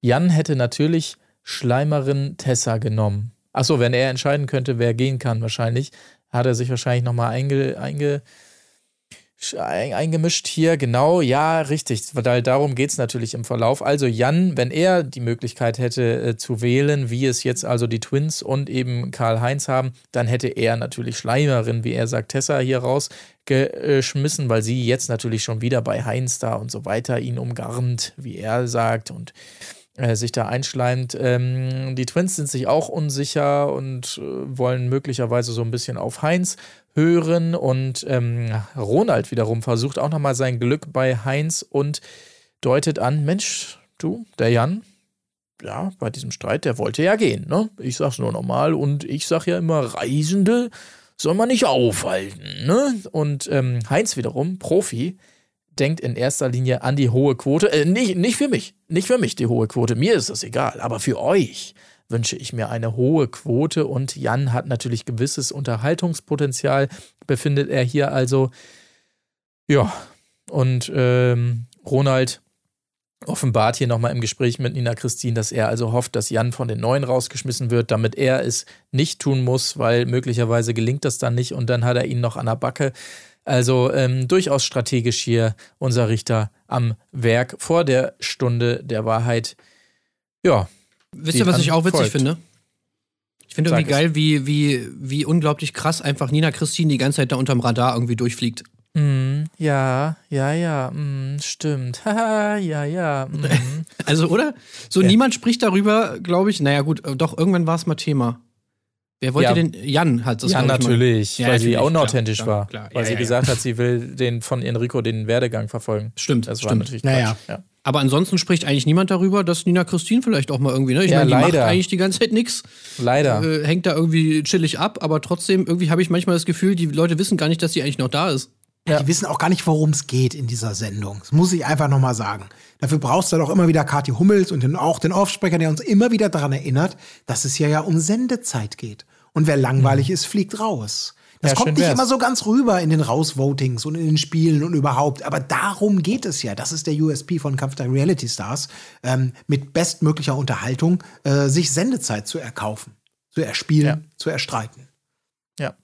Jan hätte natürlich Schleimerin Tessa genommen. Achso, wenn er entscheiden könnte, wer gehen kann, wahrscheinlich, hat er sich wahrscheinlich nochmal einge, einge, eingemischt hier. Genau, ja, richtig. Weil darum geht es natürlich im Verlauf. Also Jan, wenn er die Möglichkeit hätte äh, zu wählen, wie es jetzt also die Twins und eben Karl-Heinz haben, dann hätte er natürlich Schleimerin, wie er sagt, Tessa hier rausgeschmissen, weil sie jetzt natürlich schon wieder bei Heinz da und so weiter ihn umgarnt, wie er sagt. Und äh, sich da einschleimt. Ähm, die Twins sind sich auch unsicher und äh, wollen möglicherweise so ein bisschen auf Heinz hören. Und ähm, Ronald wiederum versucht auch nochmal sein Glück bei Heinz und deutet an: Mensch, du, der Jan, ja, bei diesem Streit, der wollte ja gehen, ne? Ich sag's nur nochmal und ich sag ja immer, Reisende soll man nicht aufhalten, ne? Und ähm, Heinz wiederum, Profi, denkt in erster Linie an die hohe Quote. Äh, nicht, nicht für mich. Nicht für mich die hohe Quote. Mir ist das egal. Aber für euch. Wünsche ich mir eine hohe Quote und Jan hat natürlich gewisses Unterhaltungspotenzial, befindet er hier also. Ja, und ähm, Ronald offenbart hier nochmal im Gespräch mit Nina Christine, dass er also hofft, dass Jan von den Neuen rausgeschmissen wird, damit er es nicht tun muss, weil möglicherweise gelingt das dann nicht und dann hat er ihn noch an der Backe. Also ähm, durchaus strategisch hier unser Richter am Werk vor der Stunde der Wahrheit. Ja.
Wisst ihr, was ich auch witzig
folgt.
finde? Ich finde irgendwie geil, wie, wie, wie unglaublich krass einfach Nina Christine die ganze Zeit da unterm Radar irgendwie durchfliegt.
Mm, ja, ja, ja, mm, stimmt. Haha, [laughs] ja, ja. Mm. [laughs]
Also, oder? So, niemand spricht darüber, glaube ich. Naja, gut, doch, irgendwann war es mal Thema. Wer wollte
Ja.
denn? Jan hat das
ja,
mal-
natürlich,
Ja,
weil sie
natürlich,
unauthentisch
klar,
war.
klar,
weil
ja,
sie
ja,
gesagt hat, sie will den von Enrico den Werdegang verfolgen.
Stimmt,
Das war
stimmt.
natürlich
Naja.
Quatsch. Ja.
Aber ansonsten spricht eigentlich niemand darüber, dass Nina Christine vielleicht auch mal irgendwie, ne? Ich
Ja,
meine, die
leider.
macht eigentlich die ganze Zeit nichts.
Leider.
Äh, hängt da irgendwie chillig ab, aber trotzdem, irgendwie habe ich manchmal das Gefühl, die Leute wissen gar nicht, dass sie eigentlich noch da ist.
Ja.
Die wissen auch gar nicht, worum es geht in dieser Sendung. Das muss ich einfach nochmal sagen. Dafür brauchst du dann auch immer wieder Kathi Hummels und den, auch den Offsprecher, der uns immer wieder daran erinnert, dass es ja ja um Sendezeit geht. Und wer langweilig ist, fliegt raus. Das
Ja,
kommt nicht
wär's.
immer so ganz rüber in den Rausvotings und in den Spielen und überhaupt. Aber darum geht es ja. Das ist der USP von Kampf der Reality Stars. Ähm, mit bestmöglicher Unterhaltung äh, sich Sendezeit zu erkaufen, zu erspielen,
Ja.
zu erstreiten.
ja.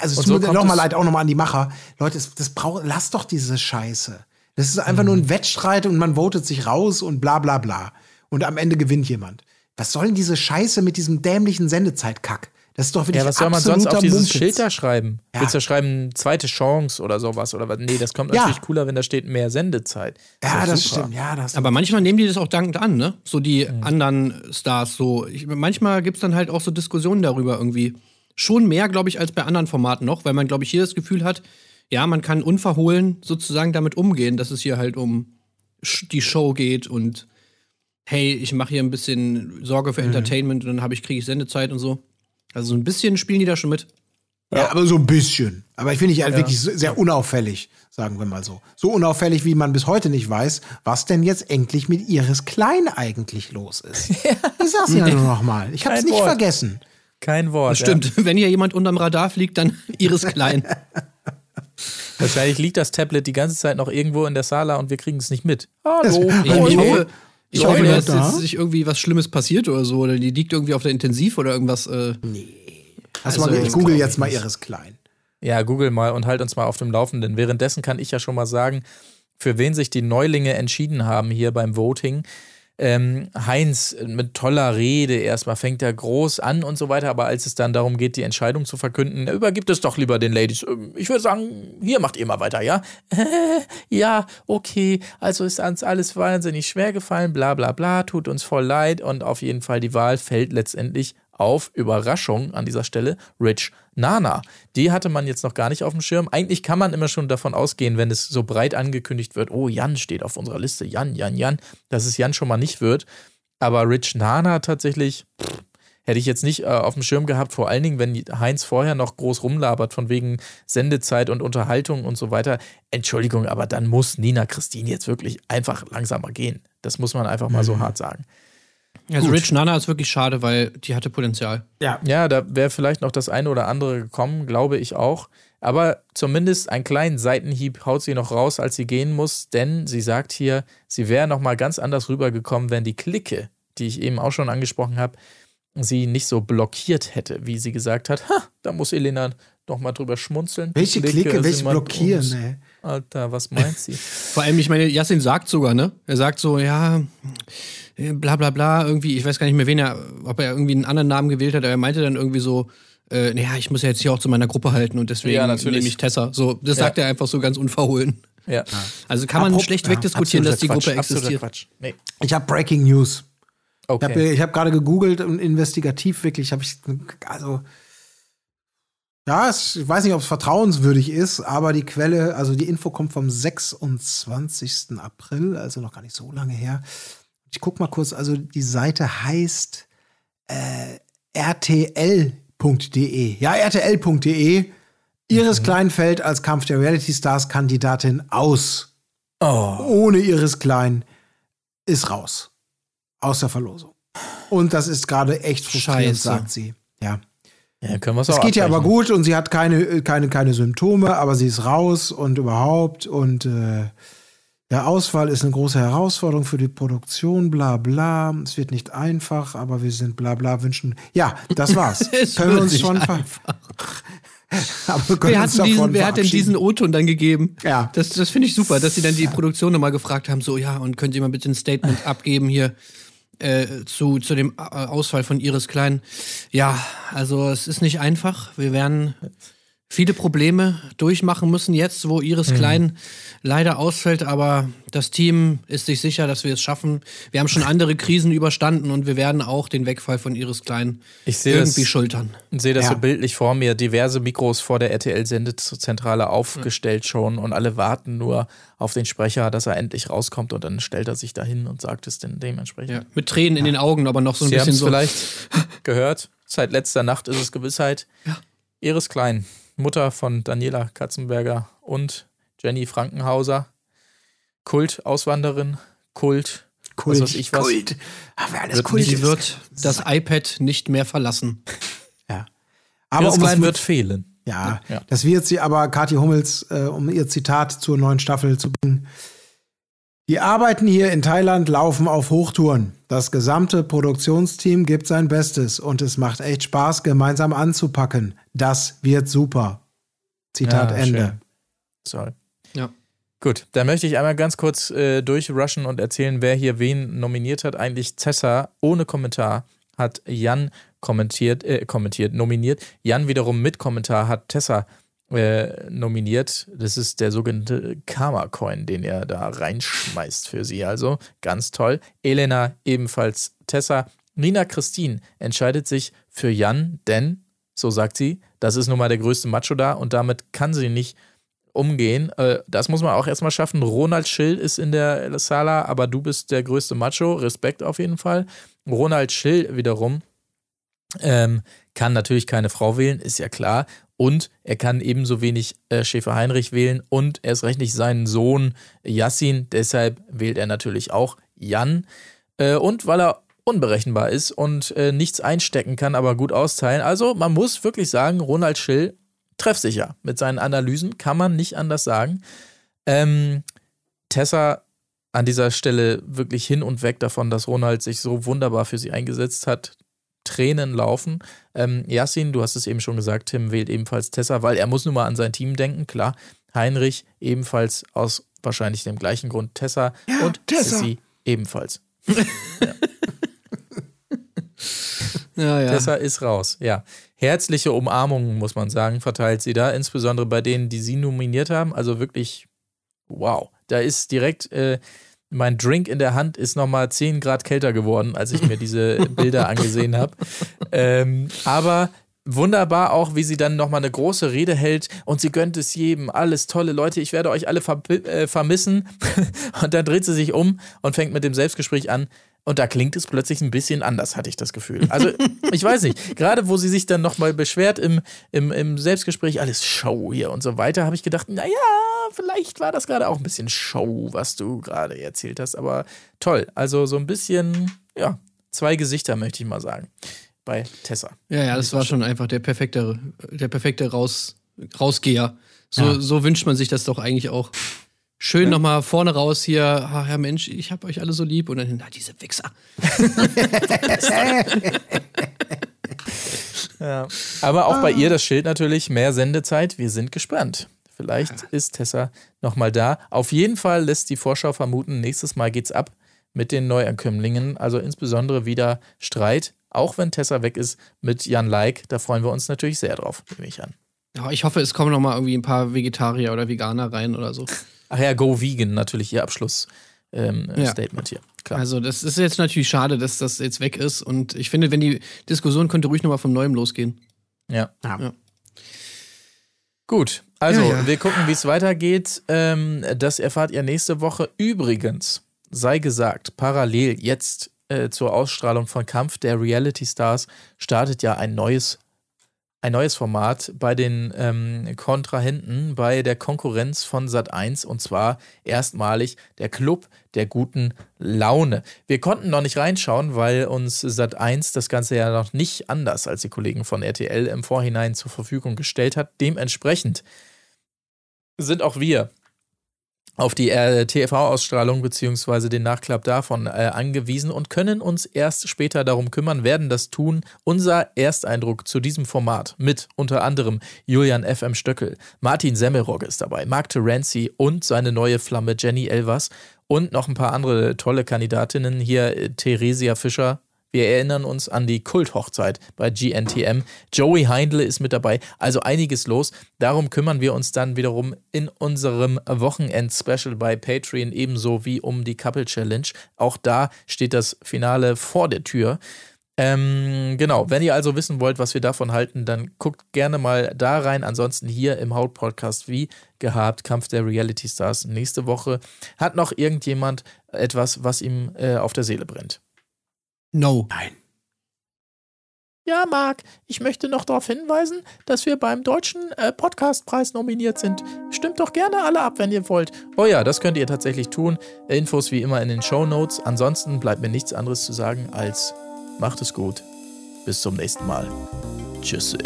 Also es
Und
tut
so
mir nochmal leid, auch nochmal an die Macher. Leute, das, das braucht, lasst doch diese Scheiße. Das ist einfach
Mhm.
nur ein Wettstreit und man votet sich raus und bla bla bla. Und am Ende gewinnt jemand. Was soll denn diese Scheiße mit diesem dämlichen Sendezeit-Kack? Das ist doch wirklich
Ja, was soll man sonst auf dieses
Mumpitz.
Schild da schreiben?
Ja.
Willst du schreiben, zweite Chance oder sowas? Oder was? Nee, das kommt
Ja.
natürlich cooler, wenn da steht mehr Sendezeit.
Ja,
doch
das
super.
stimmt. Ja, das
Aber manchmal nehmen die das auch dankend an, ne? So die
Mhm.
anderen Stars so. Ich, manchmal gibt es dann halt auch so Diskussionen darüber irgendwie. Schon mehr, glaube ich, als bei anderen Formaten noch, weil man, glaube ich, hier das Gefühl hat, ja, man kann unverhohlen sozusagen damit umgehen, dass es hier halt um die Show geht und hey, ich mache hier ein bisschen Sorge
Mhm.
für Entertainment und dann habe ich kriege ich Sendezeit und so. Also so ein bisschen spielen die da schon mit.
Ja, aber so ein bisschen. Aber ich finde ich halt wirklich sehr unauffällig, sagen wir mal so. So unauffällig, wie man bis heute nicht weiß, was denn jetzt endlich mit Iris Klein eigentlich los ist. [laughs] Ich sag's ja nur [laughs] noch mal. Ich hab's
Kein
nicht
Wort.
vergessen.
Kein Wort.
Das stimmt. Wenn hier jemand unterm Radar fliegt, dann [laughs] Iris Klein.
Ja. Wahrscheinlich liegt das Tablet die ganze Zeit noch irgendwo in der Sala und wir kriegen es nicht mit. Hallo.
Ich, ich hoffe, ich
Ich
hoffe, dass
da.
jetzt sich irgendwie was Schlimmes passiert oder so. Oder die liegt irgendwie auf der Intensiv oder irgendwas. Äh.
Hast
Also,
mal, ich google jetzt mal Iris Klein.
Ja, google mal und halt uns mal auf dem Laufenden. Währenddessen kann ich ja schon mal sagen, für wen sich die Neulinge entschieden haben hier beim Voting. Ähm, Heinz mit toller Rede, erstmal fängt er groß an und so weiter, aber als es dann darum geht, die Entscheidung zu verkünden, übergibt es doch lieber den Ladies. Ähm, Ich würde sagen, hier macht ihr mal weiter, ja? [laughs] ja, okay, also ist uns alles wahnsinnig schwer gefallen, bla bla bla, tut uns voll leid und auf jeden Fall die Wahl fällt letztendlich auf Überraschung an dieser Stelle Rich Nana. Die hatte man jetzt noch gar nicht auf dem Schirm. Eigentlich kann man immer schon davon ausgehen, wenn es so breit angekündigt wird, oh, Jan steht auf unserer Liste, Jan, Jan, Jan, dass es Jan schon mal nicht wird. Aber Rich Nana tatsächlich pff, hätte ich jetzt nicht äh, auf dem Schirm gehabt, vor allen Dingen, wenn Heinz vorher noch groß rumlabert von wegen Sendezeit und Unterhaltung und so weiter. Entschuldigung, aber dann muss Nina Christine jetzt wirklich einfach langsamer gehen. Das muss man einfach mal so hart sagen.
Also Rich Nana ist wirklich schade, weil die hatte Potenzial.
Ja.
Ja, da wäre vielleicht noch das eine oder andere gekommen, glaube ich auch. Aber zumindest einen kleinen Seitenhieb haut sie noch raus, als sie gehen muss, denn sie sagt hier, sie wäre noch mal ganz anders rübergekommen, wenn die Clique, die ich eben auch schon angesprochen habe, sie nicht so blockiert hätte, wie sie gesagt hat. Ha, da muss Elena noch mal drüber schmunzeln.
Welche Clique,
ist
welche blockieren, ey?
Alter, was meint sie? [laughs]
Vor allem, ich meine, Yassin sagt sogar, ne? Er sagt so, ja, bla bla bla, irgendwie, ich weiß gar nicht mehr, wen er, ob er irgendwie einen anderen Namen gewählt hat, aber er meinte dann irgendwie so, äh, naja, ich muss ja jetzt hier auch zu meiner Gruppe halten und deswegen
Ja, natürlich.
nehme ich Tessa. So, das
Ja.
sagt er einfach so ganz unverhohlen.
Ja.
Also kann man
Apro-
schlecht
ja,
wegdiskutieren, dass die Gruppe
Quatsch, absoluter
existiert.
Quatsch. Nee.
Ich habe Breaking News. Ich habe
Okay.
ich hab gerade gegoogelt und investigativ wirklich habe ich also ja, ich weiß nicht, ob es vertrauenswürdig ist, aber die Quelle, also die Info kommt vom 26. April, also noch gar nicht so lange her. Ich guck mal kurz, also die Seite heißt äh, rtl.de. Ja, rtl.de. Iris Kleinfeld als Kampf der Reality Stars Kandidatin aus.
Oh.
Ohne Iris Klein ist raus. Aus der Verlosung. Und das ist gerade echt frustrierend,
Scheiße.
sagt sie. Ja.
Ja, können wir es
Es
auch
geht ja aber gut und sie hat keine, keine, keine Symptome, aber sie ist raus und überhaupt. Und äh, der Ausfall ist eine große Herausforderung für die Produktion, bla bla. Es wird nicht einfach, aber wir sind bla bla wünschen. Ja, das [laughs] war's. Können wir uns schon ver [laughs] aber wir können
Wer
uns
hat, diesen, wer hat denn diesen O-Ton dann gegeben?
Ja.
Das, das finde ich super, dass sie dann die Produktion nochmal gefragt haben, so, ja, und könnt ihr mal bitte ein Statement [laughs] abgeben hier äh, zu, zu dem äh, Ausfall von Iris Klein. Ja, also es ist nicht einfach. Wir werden viele Probleme durchmachen müssen jetzt, wo Iris
Mhm.
Klein leider ausfällt, aber das Team ist sich sicher, dass wir es schaffen. Wir haben schon andere Krisen überstanden und wir werden auch den Wegfall von Iris Klein irgendwie
das-
schultern.
Ich sehe das
Ja.
so bildlich vor mir, diverse Mikros vor der RTL-Sendezentrale aufgestellt schon und alle warten nur auf den Sprecher, dass er endlich rauskommt und dann stellt er sich dahin und sagt es denn dementsprechend.
Ja, mit Tränen in den Augen, aber noch so ein
Sie haben
bisschen
es
so.
vielleicht [laughs] gehört. Seit letzter Nacht ist es Gewissheit. Iris Klein, Mutter von Daniela Katzenberger und Jenny Frankenhauser. Kult-Auswanderin, Kult,
Kult,
was weiß ich was.
Kult. Ach, wer alles
Wird
Kult
Sie wird das iPad nicht mehr verlassen.
Ja. Aber
Iris
um
wird fehlen.
Ja,
Ja.
das wird sie aber, Kathi Hummels, äh, um ihr Zitat zur neuen Staffel zu bringen. Die Arbeiten hier in Thailand laufen auf Hochtouren. Das gesamte Produktionsteam gibt sein Bestes und es macht echt Spaß, gemeinsam anzupacken. Das wird super. Zitat
Ja,
Ende.
schön. Sorry.
Ja.
Gut, dann möchte ich einmal ganz kurz äh, durchrushen und erzählen, wer hier wen nominiert hat. Eigentlich Tessa ohne Kommentar hat Jan kommentiert, äh, kommentiert, nominiert. Jan wiederum mit Kommentar hat Tessa äh, nominiert. Das ist der sogenannte Karma-Coin, den er da reinschmeißt für sie. Also ganz toll. Elena ebenfalls Tessa. Nina Christine entscheidet sich für Jan, denn, so sagt sie, das ist nun mal der größte Macho da und damit kann sie nicht umgehen. Äh, das muss man auch erstmal schaffen. Ronald Schill ist in der Sala, aber du bist der größte Macho. Respekt auf jeden Fall. Ronald Schill wiederum ähm, kann natürlich keine Frau wählen, ist ja klar. Und er kann ebenso wenig äh, Schäfer-Heinrich wählen und erst recht nicht seinen Sohn Yassin. Deshalb wählt er natürlich auch Jan. Äh, und weil er unberechenbar ist und äh, nichts einstecken kann, aber gut austeilen. Also man muss wirklich sagen, Ronald Schill treffsicher mit seinen Analysen, kann man nicht anders sagen. Ähm, Tessa an dieser Stelle wirklich hin und weg davon, dass Ronald sich so wunderbar für sie eingesetzt hat. Tränen laufen. Ähm, Yassin, du hast es eben schon gesagt, Tim wählt ebenfalls Tessa, weil er muss nun mal an sein Team denken, klar. Heinrich ebenfalls aus wahrscheinlich dem gleichen Grund Tessa
Ja,
und
Tessa.
Sissy ebenfalls. [laughs]
Ja, ja.
Tessa ist raus, ja. Herzliche Umarmungen, muss man sagen, verteilt sie da, insbesondere bei denen, die sie nominiert haben. Also wirklich, wow. Da ist direkt, äh, mein Drink in der Hand ist nochmal 10 Grad kälter geworden, als ich mir diese [laughs] Bilder angesehen habe. Ähm, aber wunderbar auch, wie sie dann nochmal eine große Rede hält und sie gönnt es jedem. Alles tolle Leute, ich werde euch alle ver äh, vermissen. [laughs] und dann dreht sie sich um und fängt mit dem Selbstgespräch an. Und da klingt es plötzlich ein bisschen anders, hatte ich das Gefühl. Also, ich weiß nicht, [laughs] gerade wo sie sich dann nochmal beschwert im, im, im Selbstgespräch, alles Show hier und so weiter, habe ich gedacht, naja, vielleicht war das gerade auch ein bisschen Show, was du gerade erzählt hast. Aber toll, also so ein bisschen, ja, zwei Gesichter, möchte ich mal sagen, bei Tessa.
Ja, ja, das war schon einfach der perfekte, der perfekte Raus, Rausgeher. So,
Ja.
so wünscht man sich das doch eigentlich auch. Schön nochmal vorne raus hier, ach Herr Mensch, ich hab euch alle so lieb. Und dann, na, diese Wichser. [laughs]
Ja. Aber auch bei ihr das Schild natürlich, mehr Sendezeit. Wir sind gespannt. Vielleicht ist Tessa nochmal da. Auf jeden Fall lässt die Vorschau vermuten, nächstes Mal geht's ab mit den Neuankömmlingen. Also insbesondere wieder Streit, auch wenn Tessa weg ist, mit Jan Like. Da freuen wir uns natürlich sehr drauf, nehme ich an.
Ja, ich hoffe, es kommen nochmal irgendwie ein paar Vegetarier oder Veganer rein oder so. [laughs]
Ach ja, Go Vegan, natürlich ihr Abschluss-Statement ähm,
Ja.
Hier. Klar.
Also, das ist jetzt natürlich schade, dass das jetzt weg ist. Und ich finde, wenn die Diskussion könnte ruhig nochmal von neuem losgehen.
ja.
Ja.
Gut, also
Ja, ja.
wir gucken, wie es weitergeht. Ähm, das erfahrt ihr nächste Woche. Übrigens, sei gesagt, parallel jetzt äh, zur Ausstrahlung von Kampf der Reality Stars startet ja ein neues ein neues Format bei den ähm, Kontrahenten, bei der Konkurrenz von Sat1 und zwar erstmalig der Club der guten Laune. Wir konnten noch nicht reinschauen, weil uns Sat1 das Ganze ja noch nicht anders als die Kollegen von RTL im Vorhinein zur Verfügung gestellt hat. Dementsprechend sind auch wir auf die äh, TV-Ausstrahlung beziehungsweise den Nachklapp davon äh, angewiesen und können uns erst später darum kümmern, werden das tun. Unser Ersteindruck zu diesem Format mit unter anderem Julian F.M. Stöckel, Martin Semmelrogge ist dabei, Mark Terenzi und seine neue Flamme Jenny Elvers und noch ein paar andere tolle Kandidatinnen. Hier äh, Theresia Fischer, wir erinnern uns an die Kulthochzeit bei GNTM. Joey Heindle ist mit dabei, also einiges los. Darum kümmern wir uns dann wiederum in unserem Wochenend-Special bei Patreon, ebenso wie um die Couple Challenge. Auch da steht das Finale vor der Tür. Ähm, genau, wenn ihr also wissen wollt, was wir davon halten, dann guckt gerne mal da rein. Ansonsten hier im Haut-Podcast wie gehabt, Kampf der Reality Stars nächste Woche. Hat noch irgendjemand etwas, was ihm äh, auf der Seele brennt?
No.
Nein.
Ja, Marc, ich möchte noch darauf hinweisen, dass wir beim Deutschen äh, Podcastpreis nominiert sind. Stimmt doch gerne alle ab, wenn ihr wollt. Oh ja, das könnt ihr tatsächlich tun. Infos wie immer in den Show Notes. Ansonsten bleibt mir nichts anderes zu sagen als macht es gut. Bis zum nächsten Mal. Tschüss.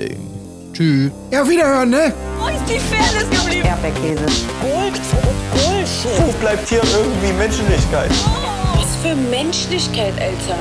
Tschüss.
Ja, wiederhören, ne?
Wo ist die Fairness geblieben?
Erdbeerkäse.
Gold, Bullshit.
Wo bleibt hier irgendwie Menschlichkeit?
Was für Menschlichkeit, Alter.